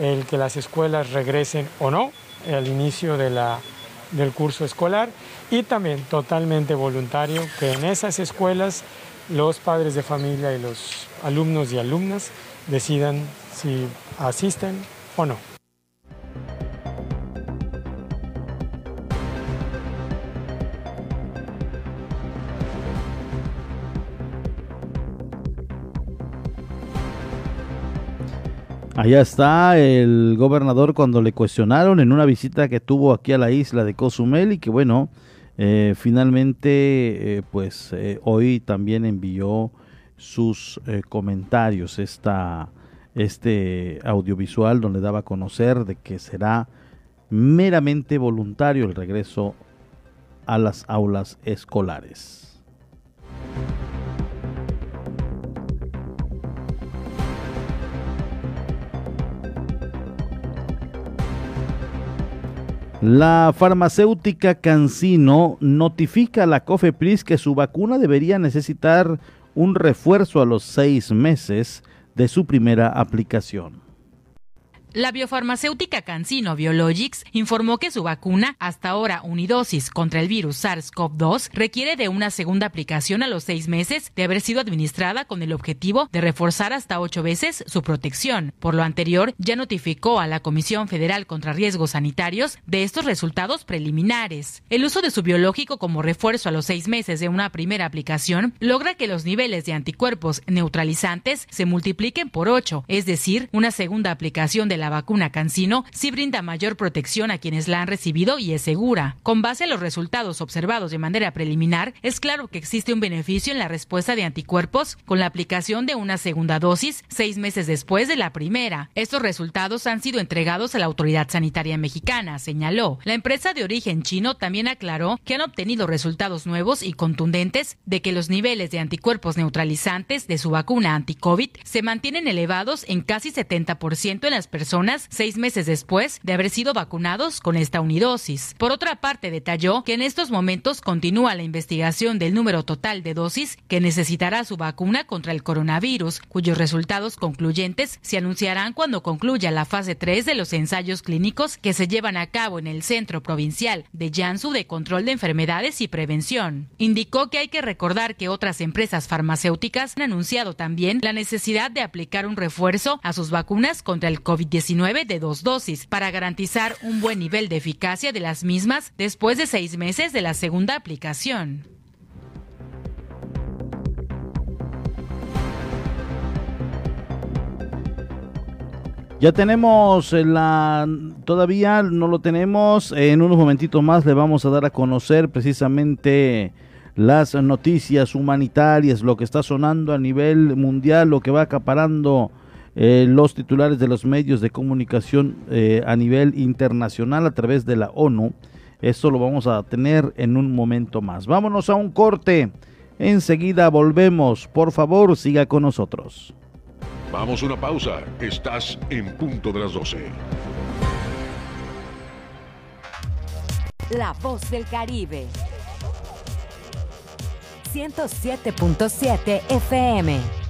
el que las escuelas regresen o no al inicio del curso escolar y también totalmente voluntario que en esas escuelas los padres de familia y los alumnos y alumnas decidan si asisten o no. Allá está el gobernador cuando le cuestionaron en una visita que tuvo aquí a la isla de Cozumel y que bueno, eh, finalmente eh, pues eh, hoy también envió sus comentarios esta, este audiovisual donde daba a conocer de que será meramente voluntario el regreso a las aulas escolares. La farmacéutica Cancino notifica a la COFEPRIS que su vacuna debería necesitar un refuerzo a los seis meses de su primera aplicación. La biofarmacéutica Cancino Biologics informó que su vacuna, hasta ahora unidosis contra el virus SARS-CoV-2, requiere de una segunda aplicación a los seis meses de haber sido administrada con el objetivo de reforzar hasta ocho veces su protección. Por lo anterior, ya notificó a la Comisión Federal contra Riesgos Sanitarios de estos resultados preliminares. El uso de su biológico como refuerzo a los seis meses de una primera aplicación logra que los niveles de anticuerpos neutralizantes se multipliquen por ocho, es decir, una segunda aplicación de la vacuna Cancino sí brinda mayor protección a quienes la han recibido y es segura. Con base a los resultados observados de manera preliminar, es claro que existe un beneficio en la respuesta de anticuerpos con la aplicación de una segunda dosis seis meses después de la primera. Estos resultados han sido entregados a la autoridad sanitaria mexicana, señaló. La empresa de origen chino también aclaró que han obtenido resultados nuevos y contundentes de que los niveles de anticuerpos neutralizantes de su vacuna anti-COVID se mantienen elevados en casi 70% en las personas seis meses después de haber sido vacunados con esta unidosis. Por otra parte, detalló que en estos momentos continúa la investigación del número total de dosis que necesitará su vacuna contra el coronavirus, cuyos resultados concluyentes se anunciarán cuando concluya la fase 3 de los ensayos clínicos que se llevan a cabo en el Centro Provincial de Jansu de Control de Enfermedades y Prevención. Indicó que hay que recordar que otras empresas farmacéuticas han anunciado también la necesidad de aplicar un refuerzo a sus vacunas contra el COVID-19 de dos dosis para garantizar un buen nivel de eficacia de las mismas después de seis meses de la segunda aplicación. Ya tenemos la, todavía no lo tenemos, en unos momentitos más le vamos a dar a conocer precisamente las noticias humanitarias, lo que está sonando a nivel mundial, lo que va acaparando eh, los titulares de los medios de comunicación eh, a nivel internacional a través de la ONU. Esto lo vamos a tener en un momento más. Vámonos a un corte. Enseguida volvemos. Por favor, siga con nosotros. Vamos a una pausa. Estás en punto de las 12. La voz del Caribe. 107.7 FM.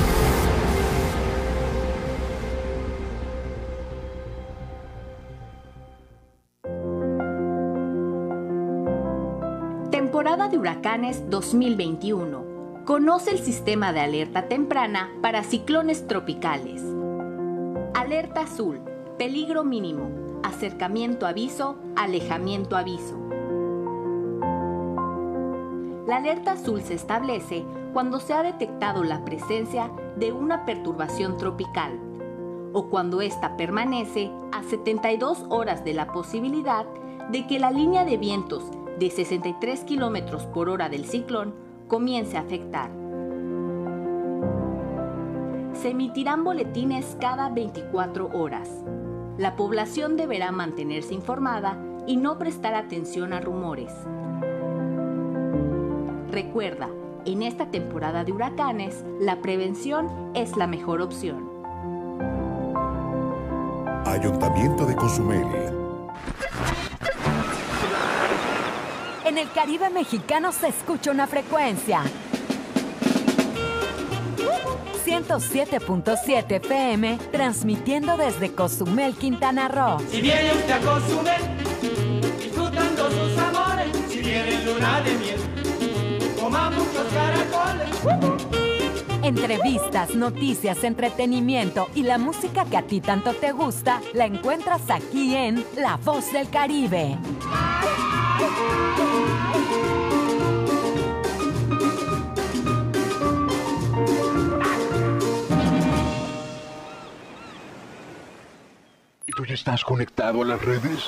Temporada de huracanes 2021. Conoce el sistema de alerta temprana para ciclones tropicales. Alerta azul. Peligro mínimo. Acercamiento aviso. Alejamiento aviso. La alerta azul se establece cuando se ha detectado la presencia de una perturbación tropical o cuando ésta permanece a 72 horas de la posibilidad de que la línea de vientos de 63 km por hora del ciclón comience a afectar. Se emitirán boletines cada 24 horas. La población deberá mantenerse informada y no prestar atención a rumores. Recuerda, en esta temporada de huracanes, la prevención es la mejor opción. Ayuntamiento de Cozumel. En el Caribe mexicano se escucha una frecuencia. 107.7 FM, transmitiendo desde Cozumel, Quintana Roo. Si viene usted a Cozumel, disfrutando sus amores, si viene luna de miel, muchos caracoles. Entrevistas, noticias, entretenimiento y la música que a ti tanto te gusta la encuentras aquí en La Voz del Caribe. ¿Y tú ya estás conectado a las redes?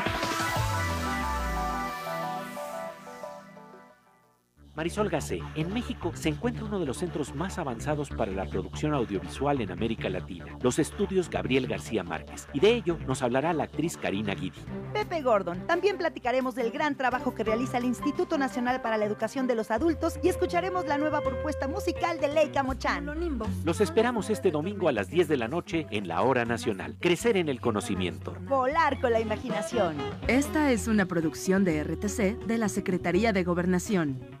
Marisol Gacé, en México se encuentra uno de los centros más avanzados para la producción audiovisual en América Latina, los estudios Gabriel García Márquez, y de ello nos hablará la actriz Karina Guidi. Pepe Gordon. También platicaremos del gran trabajo que realiza el Instituto Nacional para la Educación de los Adultos y escucharemos la nueva propuesta musical de Leica Mochan. Los esperamos este domingo a las 10 de la noche en la Hora Nacional. Crecer en el conocimiento. Volar con la imaginación. Esta es una producción de RTC de la Secretaría de Gobernación.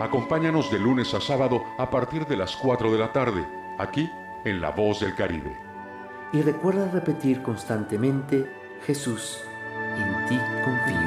Acompáñanos de lunes a sábado a partir de las 4 de la tarde, aquí en La Voz del Caribe. Y recuerda repetir constantemente, Jesús, en ti confío.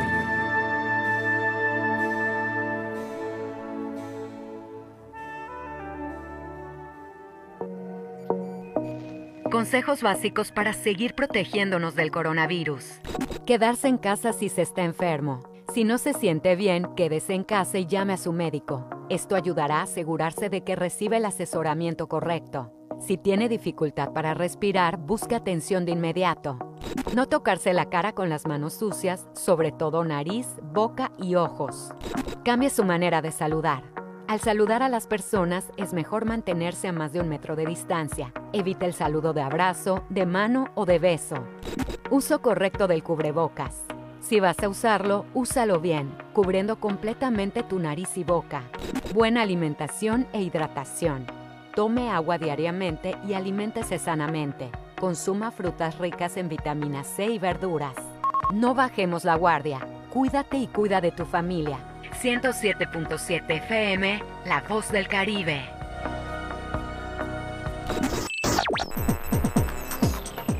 Consejos básicos para seguir protegiéndonos del coronavirus. Quedarse en casa si se está enfermo si no se siente bien, quédese en casa y llame a su médico. Esto ayudará a asegurarse de que recibe el asesoramiento correcto. Si tiene dificultad para respirar, busque atención de inmediato. No tocarse la cara con las manos sucias, sobre todo nariz, boca y ojos. Cambie su manera de saludar. Al saludar a las personas es mejor mantenerse a más de un metro de distancia. Evite el saludo de abrazo, de mano o de beso. Uso correcto del cubrebocas. Si vas a usarlo, úsalo bien, cubriendo completamente tu nariz y boca. Buena alimentación e hidratación. Tome agua diariamente y aliméntese sanamente. Consuma frutas ricas en vitamina C y verduras. No bajemos la guardia. Cuídate y cuida de tu familia. 107.7 FM, La Voz del Caribe.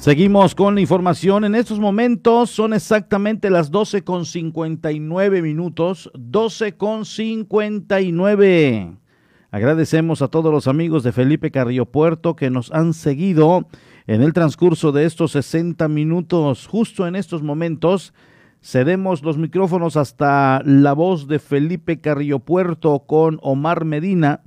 Seguimos con la información. En estos momentos son exactamente las 12 con 59 minutos. 12 con 59. Agradecemos a todos los amigos de Felipe Carrillo Puerto que nos han seguido en el transcurso de estos 60 minutos. Justo en estos momentos cedemos los micrófonos hasta la voz de Felipe Carrillo Puerto con Omar Medina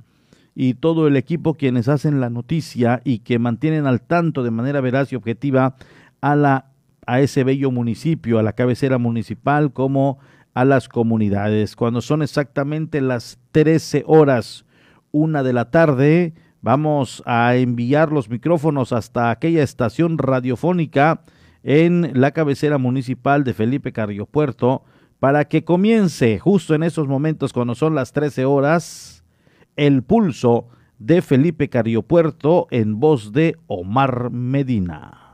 y todo el equipo quienes hacen la noticia y que mantienen al tanto de manera veraz y objetiva a la a ese bello municipio, a la cabecera municipal como a las comunidades. Cuando son exactamente las 13 horas, una de la tarde, vamos a enviar los micrófonos hasta aquella estación radiofónica en la cabecera municipal de Felipe Carrillo Puerto para que comience justo en esos momentos cuando son las 13 horas el pulso de Felipe Cariopuerto en voz de Omar Medina.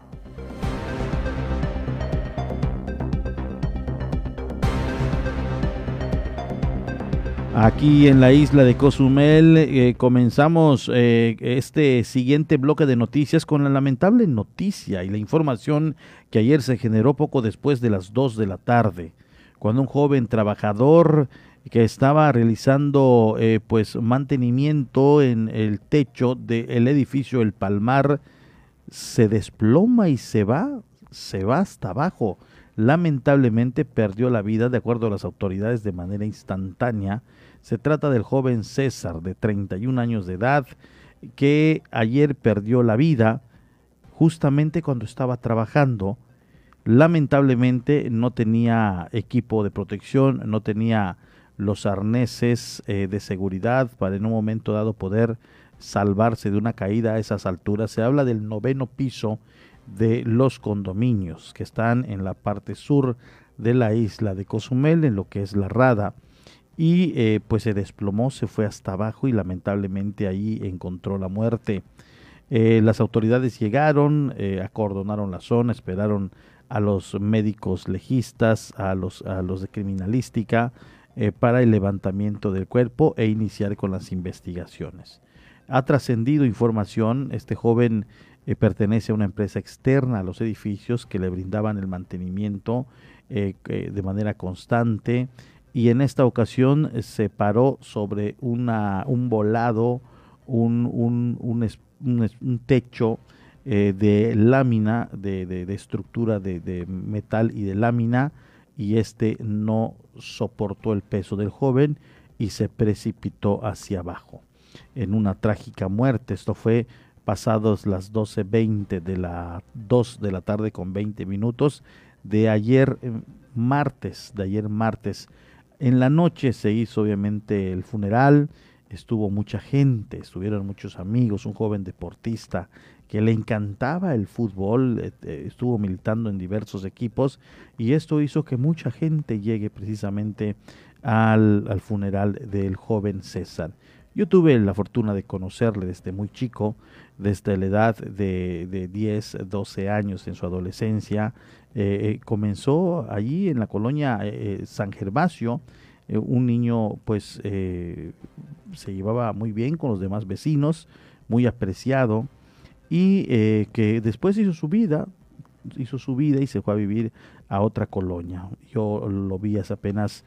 Aquí en la isla de Cozumel eh, comenzamos eh, este siguiente bloque de noticias con la lamentable noticia y la información que ayer se generó poco después de las 2 de la tarde, cuando un joven trabajador que estaba realizando eh, pues mantenimiento en el techo del edificio El Palmar se desploma y se va, se va hasta abajo. Lamentablemente perdió la vida de acuerdo a las autoridades de manera instantánea. Se trata del joven César de 31 años de edad que ayer perdió la vida justamente cuando estaba trabajando. Lamentablemente no tenía equipo de protección, no tenía los arneses eh, de seguridad para en un momento dado poder salvarse de una caída a esas alturas. Se habla del noveno piso de los condominios que están en la parte sur de la isla de Cozumel, en lo que es la Rada, y eh, pues se desplomó, se fue hasta abajo y lamentablemente ahí encontró la muerte. Eh, las autoridades llegaron, acordonaron la zona, esperaron a los médicos legistas, a los, a los de criminalística, eh, para el levantamiento del cuerpo e iniciar con las investigaciones. Ha trascendido información, este joven eh, pertenece a una empresa externa a los edificios que le brindaban el mantenimiento eh, de manera constante y en esta ocasión se paró sobre una, un volado, un, un, un, techo de lámina, de, de, estructura de, de, metal y de lámina, y este no soportó el peso del joven y se precipitó hacia abajo en una trágica muerte. Esto fue pasados las 12.20 de la 2 de la tarde con 20 minutos de ayer eh, martes, de ayer martes. En la noche se hizo obviamente el funeral, estuvo mucha gente, estuvieron muchos amigos, un joven deportista que le encantaba el fútbol, eh, eh, estuvo militando en diversos equipos y esto hizo que mucha gente llegue precisamente al, funeral del joven César. Yo tuve la fortuna de conocerle desde muy chico, desde la edad de, de 10, 12 años en su adolescencia. Eh, comenzó allí en la colonia San Gervasio, un niño pues se llevaba muy bien con los demás vecinos, muy apreciado y que después hizo su vida, hizo su vida y se fue a vivir a otra colonia. Yo lo vi hace apenas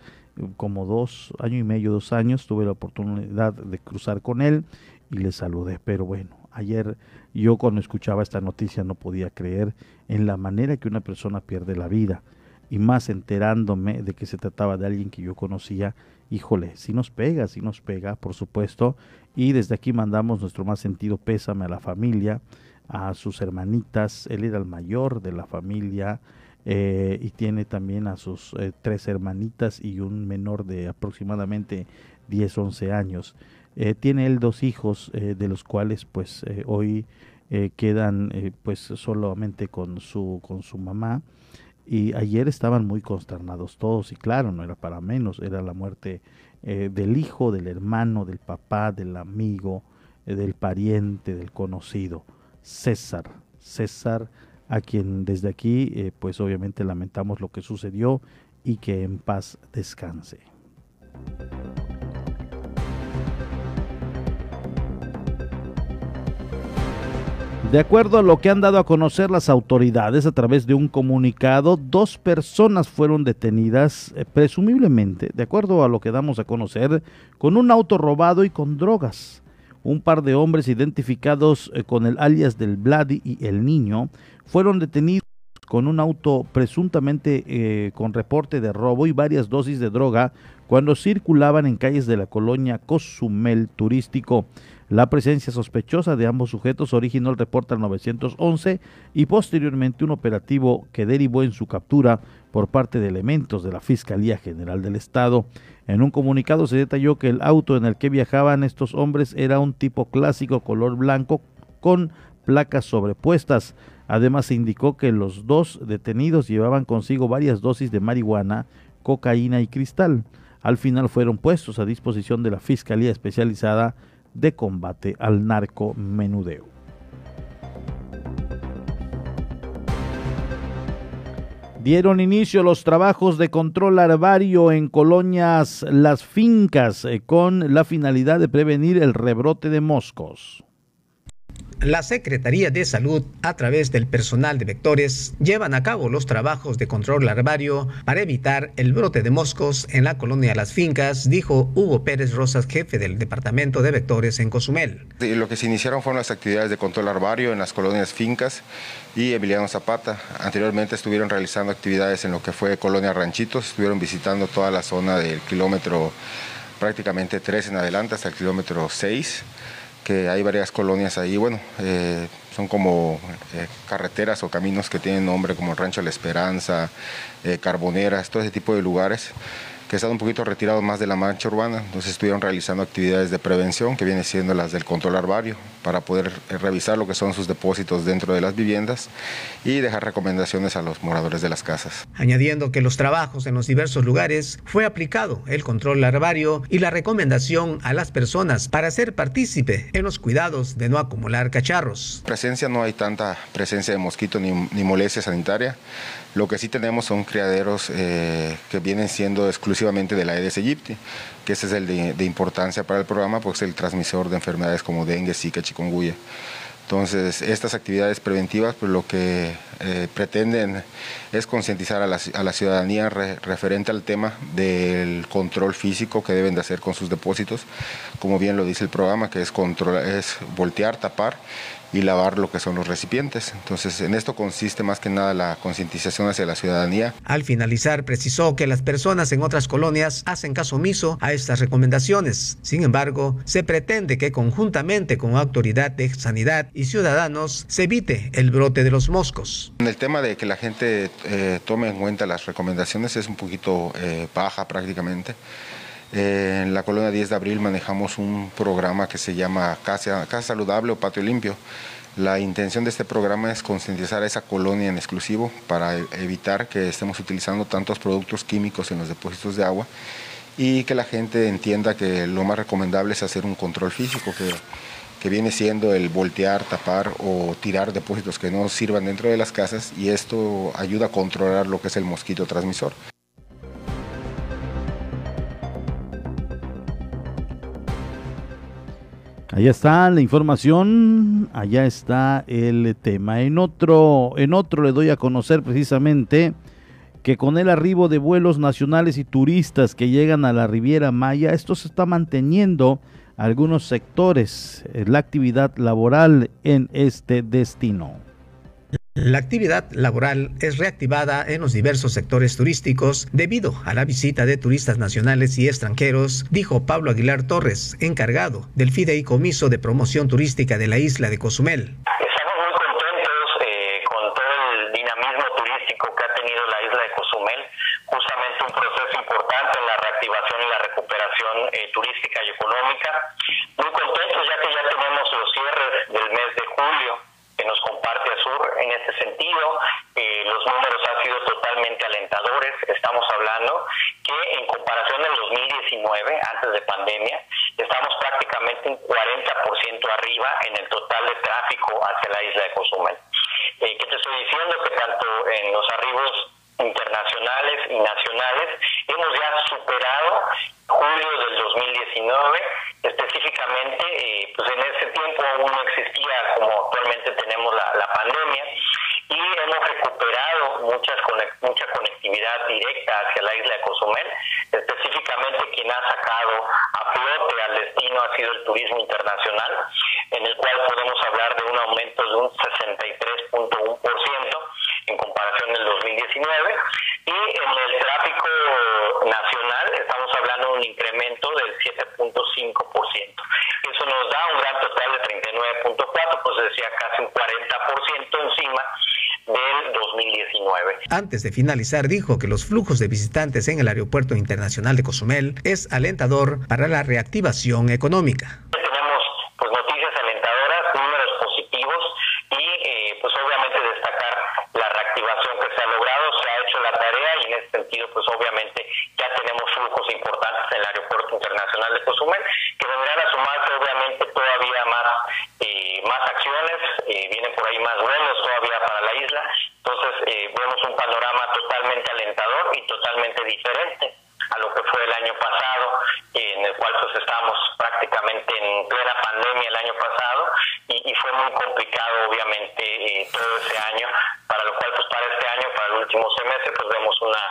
como dos años y medio, dos años, tuve la oportunidad de cruzar con él y le saludé, pero bueno, ayer yo cuando escuchaba esta noticia no podía creer en la manera que una persona pierde la vida y más enterándome de que se trataba de alguien que yo conocía, híjole, si nos pega, si nos pega, por supuesto, y desde aquí mandamos nuestro más sentido pésame a la familia, a sus hermanitas, él era el mayor de la familia, eh, y tiene también a sus eh, tres hermanitas y un menor de aproximadamente 10, 11 años. Eh, tiene él dos hijos, eh, de los cuales pues hoy quedan pues solamente con su, con su mamá. Y ayer estaban muy consternados todos y claro, no era para menos, era la muerte del hijo, del hermano, del papá, del amigo, del pariente, del conocido, César. César, a quien desde aquí pues obviamente lamentamos lo que sucedió y que en paz descanse. De acuerdo a lo que han dado a conocer las autoridades a través de un comunicado, dos personas fueron detenidas, eh, presumiblemente, de acuerdo a lo que damos a conocer, con un auto robado y con drogas. Un par de hombres identificados eh, con el alias del Vladi y el niño fueron detenidos con un auto presuntamente eh, con reporte de robo y varias dosis de droga cuando circulaban en calles de la colonia Cozumel turístico. La presencia sospechosa de ambos sujetos originó el reporte al 911 y posteriormente un operativo que derivó en su captura por parte de elementos de la Fiscalía General del Estado. En un comunicado se detalló que el auto en el que viajaban estos hombres era un tipo clásico color blanco con placas sobrepuestas. Además se indicó que los dos detenidos llevaban consigo varias dosis de marihuana, cocaína y cristal. Al final fueron puestos a disposición de la Fiscalía Especializada de combate al narco menudeo. Dieron inicio los trabajos de control larvario en colonias Las Fincas eh, con la finalidad de prevenir el rebrote de moscos la Secretaría de Salud, a través del personal de vectores, llevan a cabo los trabajos de control larvario para evitar el brote de moscos en la colonia Las Fincas, dijo Hugo Pérez Rosas, jefe del Departamento de Vectores en Cozumel. Lo que se iniciaron fueron las actividades de control larvario en las colonias Fincas y Emiliano Zapata. Anteriormente estuvieron realizando actividades en lo que fue Colonia Ranchitos, estuvieron visitando toda la zona del kilómetro prácticamente 3 en adelante hasta el kilómetro 6 que hay varias colonias ahí, bueno, eh, son como eh, carreteras o caminos que tienen nombre como el Rancho La Esperanza, eh, Carboneras, todo ese tipo de lugares que están un poquito retirados más de la mancha urbana, entonces estuvieron realizando actividades de prevención, que vienen siendo las del control arbario, para poder eh, revisar lo que son sus depósitos dentro de las viviendas y dejar recomendaciones a los moradores de las casas. Añadiendo que los trabajos en los diversos lugares fue aplicado el control larvario y la recomendación a las personas para ser partícipe en los cuidados de no acumular cacharros. Presencia no hay tanta presencia de mosquito ni, ni molestia sanitaria. Lo que sí tenemos son criaderos eh, que vienen siendo exclusivamente de la Aedes aegypti, que ese es el de, importancia para el programa porque es el transmisor de enfermedades como dengue, zika, chikungunya. Entonces, estas actividades preventivas pues, lo que eh, pretenden es concientizar a la, ciudadanía referente al tema del control físico que deben de hacer con sus depósitos, como bien lo dice el programa, que es, control, es voltear, tapar y lavar lo que son los recipientes. Entonces, en esto consiste más que nada la concientización hacia la ciudadanía. Al finalizar, precisó que las personas en otras colonias hacen caso omiso a estas recomendaciones. Sin embargo, se pretende que conjuntamente con autoridad de sanidad y ciudadanos se evite el brote de los moscos. En el tema de que la gente eh, tome en cuenta las recomendaciones es un poquito eh, baja prácticamente. En la colonia 10 de abril manejamos un programa que se llama Casa, Saludable o Patio Limpio. La intención de este programa es concientizar a esa colonia en exclusivo para evitar que estemos utilizando tantos productos químicos en los depósitos de agua y que la gente entienda que lo más recomendable es hacer un control físico, que viene siendo el voltear, tapar o tirar depósitos que no sirvan dentro de las casas y esto ayuda a controlar lo que es el mosquito transmisor. Allá está la información, allá está el tema. En otro, en otro le doy a conocer precisamente que con el arribo de vuelos nacionales y turistas que llegan a la Riviera Maya, esto se está manteniendo algunos sectores, eh, la actividad laboral en este destino. La actividad laboral es reactivada en los diversos sectores turísticos debido a la visita de turistas nacionales y extranjeros, dijo Pablo Aguilar Torres, encargado del Fideicomiso de Promoción Turística de la isla de Cozumel. Estamos muy contentos eh, con todo el dinamismo turístico que ha tenido la isla de Cozumel, justamente un proceso importante en la reactivación y la recuperación eh, turística y económica. Muy contentos ya que ya tenemos los cierres del mes de julio que nos comparte Este sentido. Eh, los números han sido totalmente alentadores. Estamos hablando que en comparación del 2019, antes de pandemia, estamos prácticamente un 40% arriba en el total de tráfico hacia la isla de Cozumel. Eh, ¿Qué te estoy diciendo? Que tanto en los arribos internacionales y nacionales hemos ya superado julio del 2019 específicamente eh, pues en ese tiempo aún no existía como actualmente tenemos la pandemia y hemos recuperado muchas mucha conectividad directa hacia la isla de Cozumel específicamente quien ha sacado a flote al destino ha sido el turismo internacional en el cual podemos hablar de un aumento de un 63.1% en comparación del 2019 y en el tráfico nacional estamos hablando de un incremento del 7.5%. Eso nos da un gran total de 39.4, pues decía casi un 40% encima del 2019. Antes de finalizar, dijo que los flujos de visitantes en el Aeropuerto Internacional de Cozumel es alentador para la reactivación económica. Tenemos pues noticias alentadoras, números positivos y eh, pues obviamente destacar la reactivación que se ha logrado, se ha hecho la tarea y en ese sentido pues obviamente ya tenemos flujos importantes en el Aeropuerto Internacional de Cozumel que vendrán a sumarse obviamente todavía más eh, más acciones, eh, vienen por ahí más vuelos todavía para la entonces eh, vemos un panorama totalmente alentador y totalmente diferente a lo que fue el año pasado, en el cual pues estábamos prácticamente en plena pandemia el año pasado y, y fue muy complicado obviamente eh, todo ese año, para lo cual pues para este año, para el último semestre pues vemos una,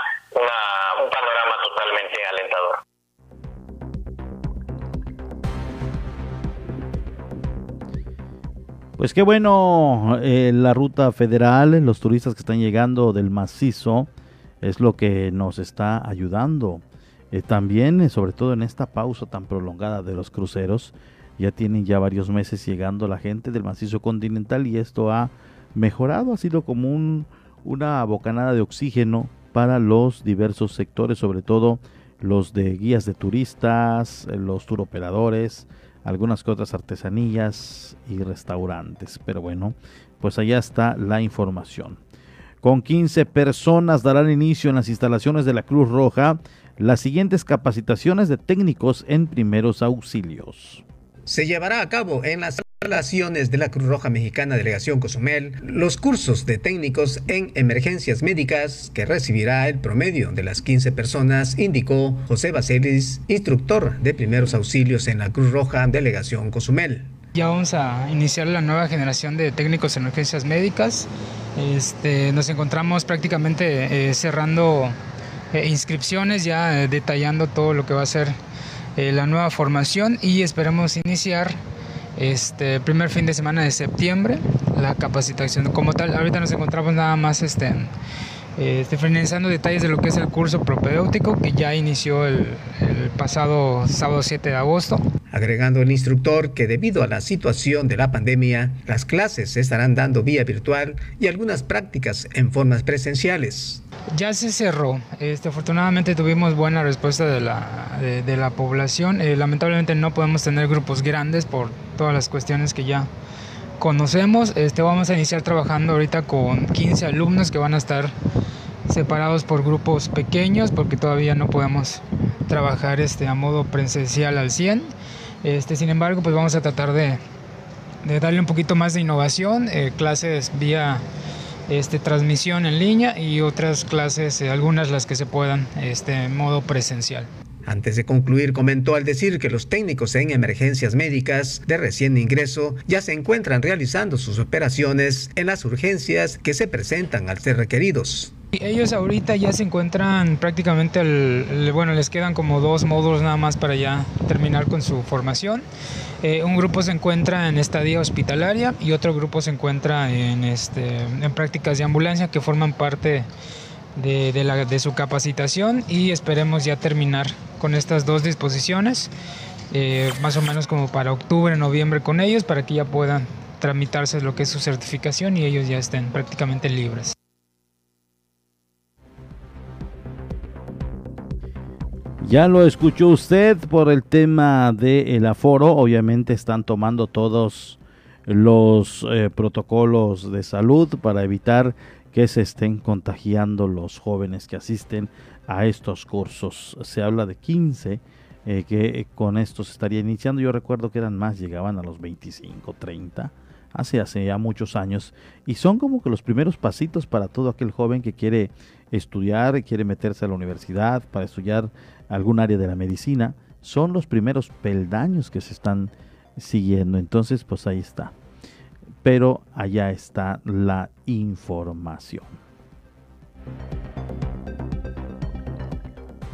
Pues qué bueno, eh, la ruta federal, los turistas que están llegando del macizo, es lo que nos está ayudando. Eh, también, eh, sobre todo en esta pausa tan prolongada de los cruceros, ya tienen ya varios meses llegando la gente del macizo continental y esto ha mejorado, ha sido como un, una bocanada de oxígeno para los diversos sectores, sobre todo los de guías de turistas, eh, los turoperadores, algunas que otras artesanías y restaurantes. Pero bueno, pues allá está la información. Con 15 personas darán inicio en las instalaciones de la Cruz Roja las siguientes capacitaciones de técnicos en primeros auxilios. Se llevará a cabo en las instalaciones de la Cruz Roja Mexicana Delegación Cozumel los cursos de técnicos en emergencias médicas que recibirá el promedio de las 15 personas, indicó José Baselis, instructor de primeros auxilios en la Cruz Roja Delegación Cozumel. Ya vamos a iniciar la nueva generación de técnicos en emergencias médicas. Este, nos encontramos prácticamente eh, cerrando eh, inscripciones, ya eh, detallando todo lo que va a ser la nueva formación y esperamos iniciar este primer fin de semana de septiembre la capacitación como tal. Ahorita nos encontramos nada más este, este, finalizando detalles de lo que es el curso propedéutico que ya inició el, el pasado sábado 7 de agosto. Agregando el instructor que debido a la situación de la pandemia, las clases se estarán dando vía virtual y algunas prácticas en formas presenciales. Ya se cerró. Este, afortunadamente tuvimos buena respuesta de la, de, de la población. Eh, lamentablemente no podemos tener grupos grandes por todas las cuestiones que ya conocemos. Este, vamos a iniciar trabajando ahorita con 15 alumnos que van a estar separados por grupos pequeños porque todavía no podemos trabajar este, a modo presencial al 100. Este, sin embargo, pues vamos a tratar de, de darle un poquito más de innovación, eh, clases vía este, transmisión en línea y otras clases, eh, algunas las que se puedan, este, en modo presencial. Antes de concluir, comentó al decir que los técnicos en emergencias médicas de recién ingreso ya se encuentran realizando sus operaciones en las urgencias que se presentan al ser requeridos. Ellos ahorita ya se encuentran prácticamente, el, bueno, les quedan como dos módulos nada más para ya terminar con su formación. Eh, un grupo se encuentra en estadía hospitalaria y otro grupo se encuentra en, este, en prácticas de ambulancia que forman parte de, de, la, de su capacitación y esperemos ya terminar con estas dos disposiciones, eh, más o menos como para octubre, noviembre con ellos, para que ya puedan tramitarse lo que es su certificación y ellos ya estén prácticamente libres. Ya lo escuchó usted por el tema del aforo. Obviamente están tomando todos los eh, protocolos de salud para evitar que se estén contagiando los jóvenes que asisten a estos cursos. Se habla de 15 eh, que con esto se estaría iniciando. Yo recuerdo que eran más, llegaban a los 25, 30, hace, hace ya muchos años. Y son como que los primeros pasitos para todo aquel joven que quiere estudiar, quiere meterse a la universidad, para estudiar algún área de la medicina, son los primeros peldaños que se están siguiendo. Entonces, pues ahí está. Pero allá está la información.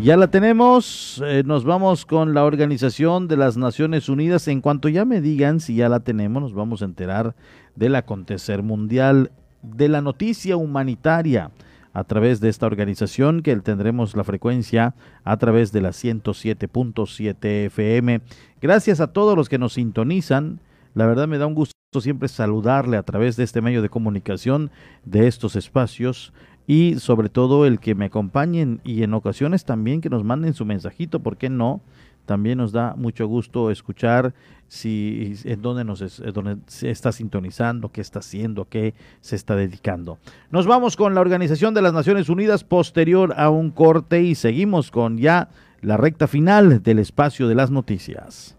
Ya la tenemos, eh, nos vamos con la Organización de las Naciones Unidas. En cuanto ya me digan si ya la tenemos, nos vamos a enterar del acontecer mundial, de la noticia humanitaria a través de esta organización que tendremos la frecuencia a través de la 107.7 FM. Gracias a todos los que nos sintonizan. La verdad me da un gusto siempre saludarle a través de este medio de comunicación, de estos espacios y sobre todo el que me acompañen y en ocasiones también que nos manden su mensajito, ¿por qué no? También nos da mucho gusto escuchar si en dónde nos se está sintonizando, qué está haciendo, qué se está dedicando. Nos vamos con la Organización de las Naciones Unidas posterior a un corte y seguimos con ya la recta final del espacio de las noticias.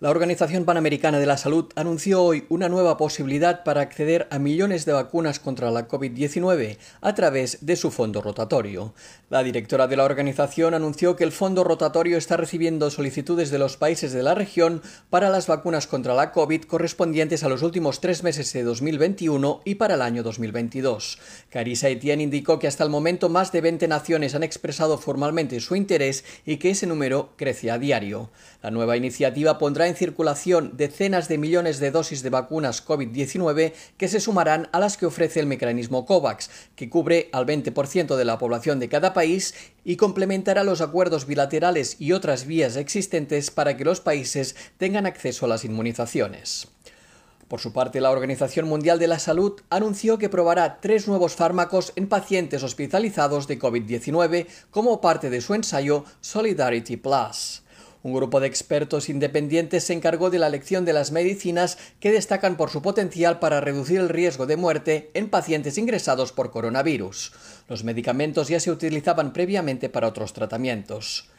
La Organización Panamericana de la Salud anunció hoy una nueva posibilidad para acceder a millones de vacunas contra la COVID-19 a través de su fondo rotatorio. La directora de la organización anunció que el fondo rotatorio está recibiendo solicitudes de los países de la región para las vacunas contra la COVID correspondientes a los últimos tres meses de 2021 y para el año 2022. Carissa Etienne indicó que hasta el momento más de 20 naciones han expresado formalmente su interés y que ese número crece a diario. La nueva iniciativa pondrá en circulación decenas de millones de dosis de vacunas COVID-19 que se sumarán a las que ofrece el mecanismo COVAX, que cubre al 20% de la población de cada país y complementará los acuerdos bilaterales y otras vías existentes para que los países tengan acceso a las inmunizaciones. Por su parte, la Organización Mundial de la Salud anunció que probará tres nuevos fármacos en pacientes hospitalizados de COVID-19 como parte de su ensayo Solidarity Plus. Un grupo de expertos independientes se encargó de la elección de las medicinas que destacan por su potencial para reducir el riesgo de muerte en pacientes ingresados por coronavirus. Los medicamentos ya se utilizaban previamente para otros tratamientos.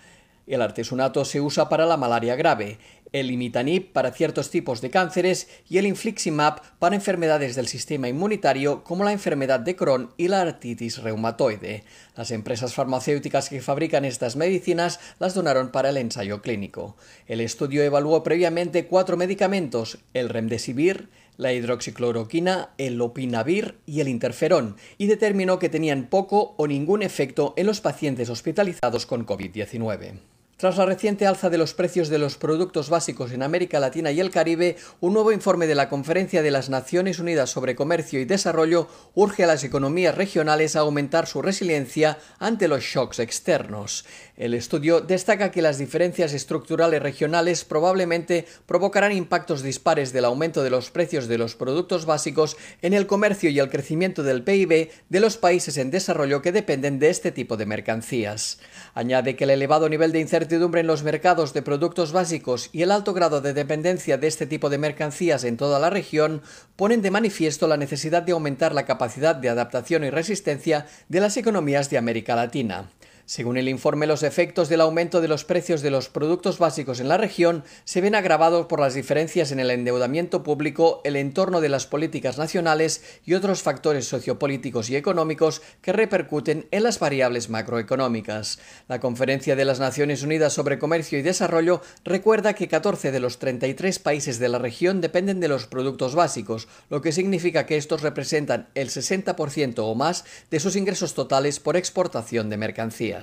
El artesunato se usa para la malaria grave, el imitanib para ciertos tipos de cánceres y el infliximab para enfermedades del sistema inmunitario como la enfermedad de Crohn y la artritis reumatoide. Las empresas farmacéuticas que fabrican estas medicinas las donaron para el ensayo clínico. El estudio evaluó previamente cuatro medicamentos, el remdesivir, la hidroxicloroquina, el lopinavir y el interferón, y determinó que tenían poco o ningún efecto en los pacientes hospitalizados con COVID-19. Tras la reciente alza de los precios de los productos básicos en América Latina y el Caribe, un nuevo informe de la Conferencia de las Naciones Unidas sobre Comercio y Desarrollo urge a las economías regionales a aumentar su resiliencia ante los shocks externos. El estudio destaca que las diferencias estructurales regionales probablemente provocarán impactos dispares del aumento de los precios de los productos básicos en el comercio y el crecimiento del PIB de los países en desarrollo que dependen de este tipo de mercancías. Añade que el elevado nivel de incertidumbre en los mercados de productos básicos y el alto grado de dependencia de este tipo de mercancías en toda la región ponen de manifiesto la necesidad de aumentar la capacidad de adaptación y resistencia de las economías de América Latina. Según el informe, los efectos del aumento de los precios de los productos básicos en la región se ven agravados por las diferencias en el endeudamiento público, el entorno de las políticas nacionales y otros factores sociopolíticos y económicos que repercuten en las variables macroeconómicas. La Conferencia de las Naciones Unidas sobre Comercio y Desarrollo recuerda que 14 de los 33 países de la región dependen de los productos básicos, lo que significa que estos representan el 60% o más de sus ingresos totales por exportación de mercancías.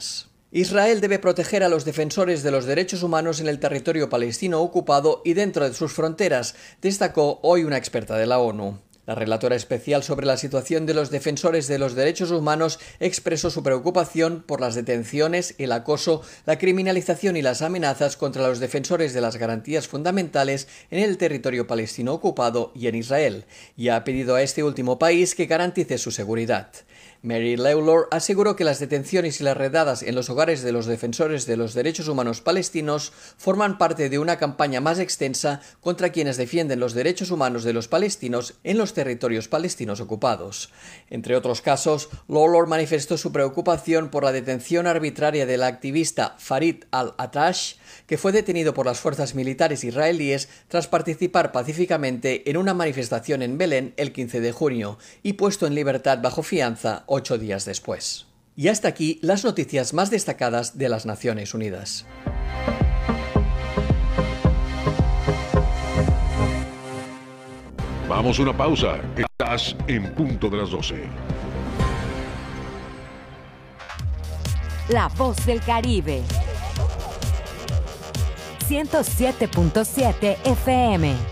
Israel debe proteger a los defensores de los derechos humanos en el territorio palestino ocupado y dentro de sus fronteras, destacó hoy una experta de la ONU. La relatora especial sobre la situación de los defensores de los derechos humanos expresó su preocupación por las detenciones, el acoso, la criminalización y las amenazas contra los defensores de las garantías fundamentales en el territorio palestino ocupado y en Israel, y ha pedido a este último país que garantice su seguridad. Mary Lawlor aseguró que las detenciones y las redadas en los hogares de los defensores de los derechos humanos palestinos forman parte de una campaña más extensa contra quienes defienden los derechos humanos de los palestinos en los territorios palestinos ocupados. Entre otros casos, Lawlor manifestó su preocupación por la detención arbitraria del activista Farid al-Atash, que fue detenido por las fuerzas militares israelíes tras participar pacíficamente en una manifestación en Belén el 15 de junio y puesto en libertad bajo fianza ocho días después. Y hasta aquí las noticias más destacadas de las Naciones Unidas. Vamos a una pausa. Estás en punto de las 12. La voz del Caribe. 107.7 FM.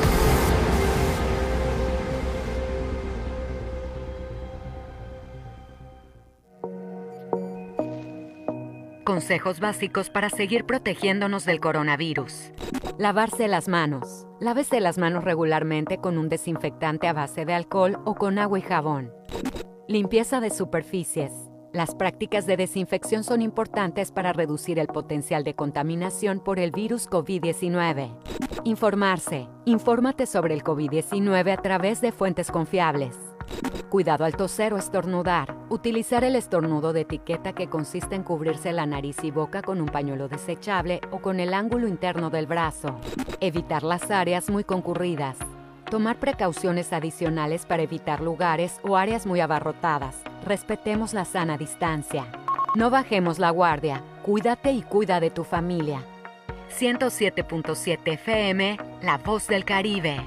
Consejos básicos para seguir protegiéndonos del coronavirus. Lavarse las manos. Lávese las manos regularmente con un desinfectante a base de alcohol o con agua y jabón. Limpieza de superficies. Las prácticas de desinfección son importantes para reducir el potencial de contaminación por el virus COVID-19. Informarse. Infórmate sobre el COVID-19 a través de fuentes confiables. Cuidado al toser o estornudar. Utilizar el estornudo de etiqueta que consiste en cubrirse la nariz y boca con un pañuelo desechable o con el ángulo interno del brazo. Evitar las áreas muy concurridas. Tomar precauciones adicionales para evitar lugares o áreas muy abarrotadas. Respetemos la sana distancia. No bajemos la guardia. Cuídate y cuida de tu familia. 107.7 FM, La Voz del Caribe.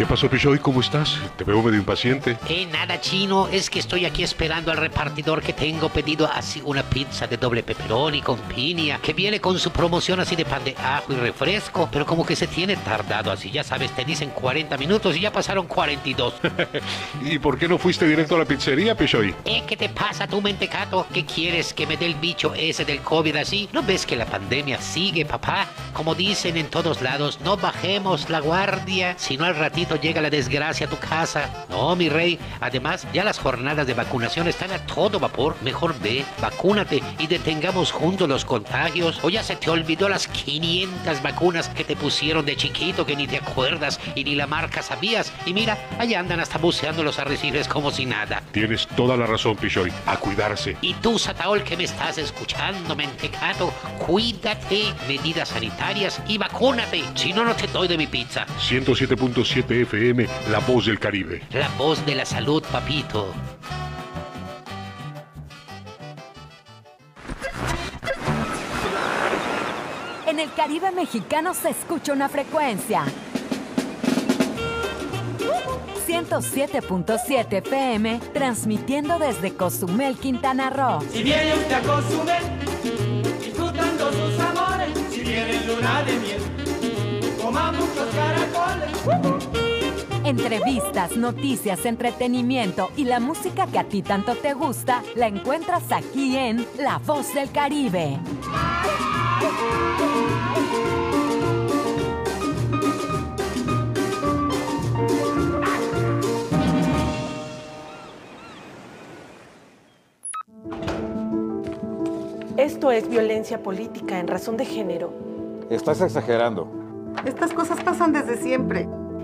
¿Qué pasó, Pichoy? ¿Cómo estás? Te veo medio impaciente. Eh, nada chino, es que estoy aquí esperando al repartidor que tengo pedido así una pizza de doble pepperoni con piña, que viene con su promoción así de pan de ajo y refresco, pero como que se tiene tardado así, ya sabes, te dicen 40 minutos y ya pasaron 42. <laughs> ¿Y por qué no fuiste directo a la pizzería, Pichoy? Eh, ¿qué te pasa tú, mentecato? ¿Qué quieres que me dé el bicho ese del COVID así? ¿No ves que la pandemia sigue, papá? Como dicen en todos lados, no bajemos la guardia, sino al ratito llega la desgracia a tu casa. No, mi rey. Además, ya las jornadas de vacunación están a todo vapor. Mejor ve, vacúnate y detengamos juntos los contagios. O ya se te olvidó las 500 vacunas que te pusieron de chiquito que ni te acuerdas y ni la marca sabías. Y mira, allá andan hasta buceando los arrecifes como si nada. Tienes toda la razón, Pichoy. A cuidarse. Y tú, Sataol, que me estás escuchando, mentecato, cuídate, medidas sanitarias y vacúnate. Si no, no te doy de mi pizza. 107.7 FM, La Voz del Caribe. La voz de la salud, papito. En el Caribe mexicano se escucha una frecuencia. 107.7 FM, transmitiendo desde Cozumel, Quintana Roo. Si viene usted a Cozumel, disfrutando sus amores, si viene luna de miel, coma muchos caracoles. Entrevistas, noticias, entretenimiento y la música que a ti tanto te gusta, la encuentras aquí en La Voz del Caribe. Esto es violencia política en razón de género. Estás exagerando. Estas cosas pasan desde siempre.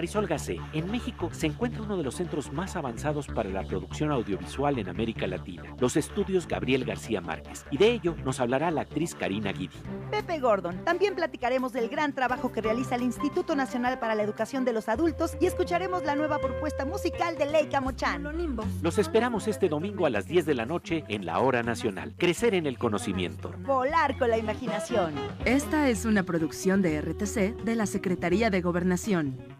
Marisol Gacé, en México se encuentra uno de los centros más avanzados para la producción audiovisual en América Latina, los estudios Gabriel García Márquez, y de ello nos hablará la actriz Karina Guidi. Pepe Gordon. También platicaremos del gran trabajo que realiza el Instituto Nacional para la Educación de los Adultos y escucharemos la nueva propuesta musical de Leica Mochan. Los esperamos este domingo a las 10 de la noche en la Hora Nacional. Crecer en el conocimiento. Volar con la imaginación. Esta es una producción de RTC de la Secretaría de Gobernación.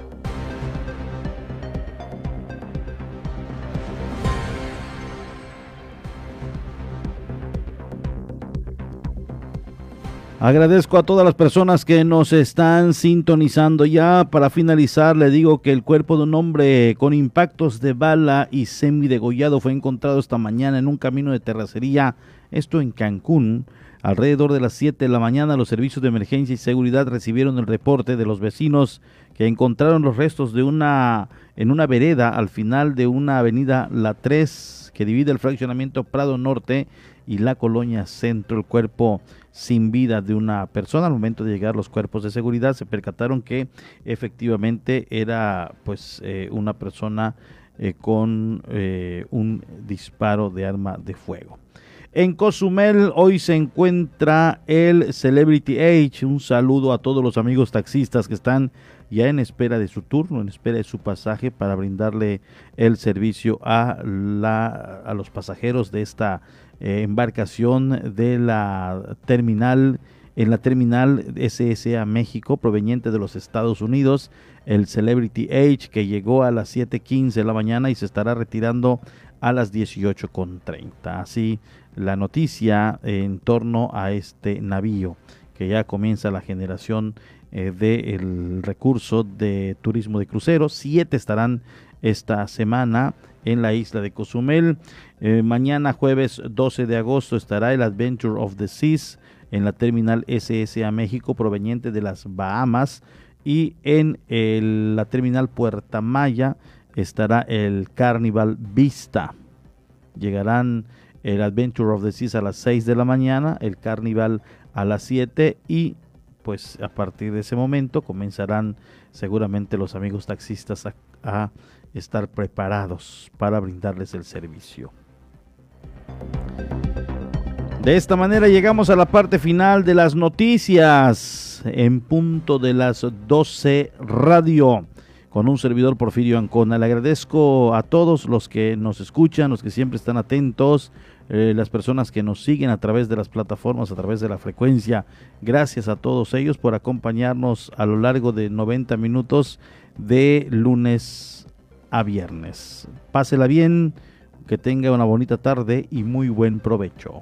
Agradezco a todas las personas que nos están sintonizando. Ya para finalizar, le digo que el cuerpo de un hombre con impactos de bala y semidegollado fue encontrado esta mañana en un camino de terracería, esto en Cancún. Alrededor de las 7 de la mañana, los servicios de emergencia y seguridad recibieron el reporte de los vecinos que encontraron los restos de una en una vereda al final de una avenida La 3 que divide el fraccionamiento Prado Norte y la colonia Centro. El cuerpo sin vida de una persona. Al momento de llegar los cuerpos de seguridad se percataron que efectivamente era pues eh, una persona eh, con eh, un disparo de arma de fuego. En Cozumel hoy se encuentra el Celebrity Age. Un saludo a todos los amigos taxistas que están ya en espera de su turno, en espera de su pasaje para brindarle el servicio a, la, a los pasajeros de esta eh, embarcación de la terminal en la terminal SSA México proveniente de los Estados Unidos, el Celebrity Age que llegó a las 7:15 de la mañana y se estará retirando a las 18:30. Así la noticia en torno a este navío que ya comienza la generación eh, del recurso de turismo de cruceros. Siete estarán esta semana en la isla de Cozumel. Eh, mañana jueves 12 de agosto estará el Adventure of the Seas en la terminal SSA México proveniente de las Bahamas y en la terminal Puerta Maya estará el Carnival Vista. Llegarán el Adventure of the Seas a las 6 de la mañana, el Carnival a las 7 y pues a partir de ese momento comenzarán seguramente los amigos taxistas a estar preparados para brindarles el servicio. De esta manera llegamos a la parte final de las noticias en punto de las 12 radio con un servidor Porfirio Ancona. Le agradezco a todos los que nos escuchan, los que siempre están atentos, eh, las personas que nos siguen a través de las plataformas, a través de la frecuencia. Gracias a todos ellos por acompañarnos a lo largo de 90 minutos de lunes a viernes. Pásela bien, que tenga una bonita tarde y muy buen provecho.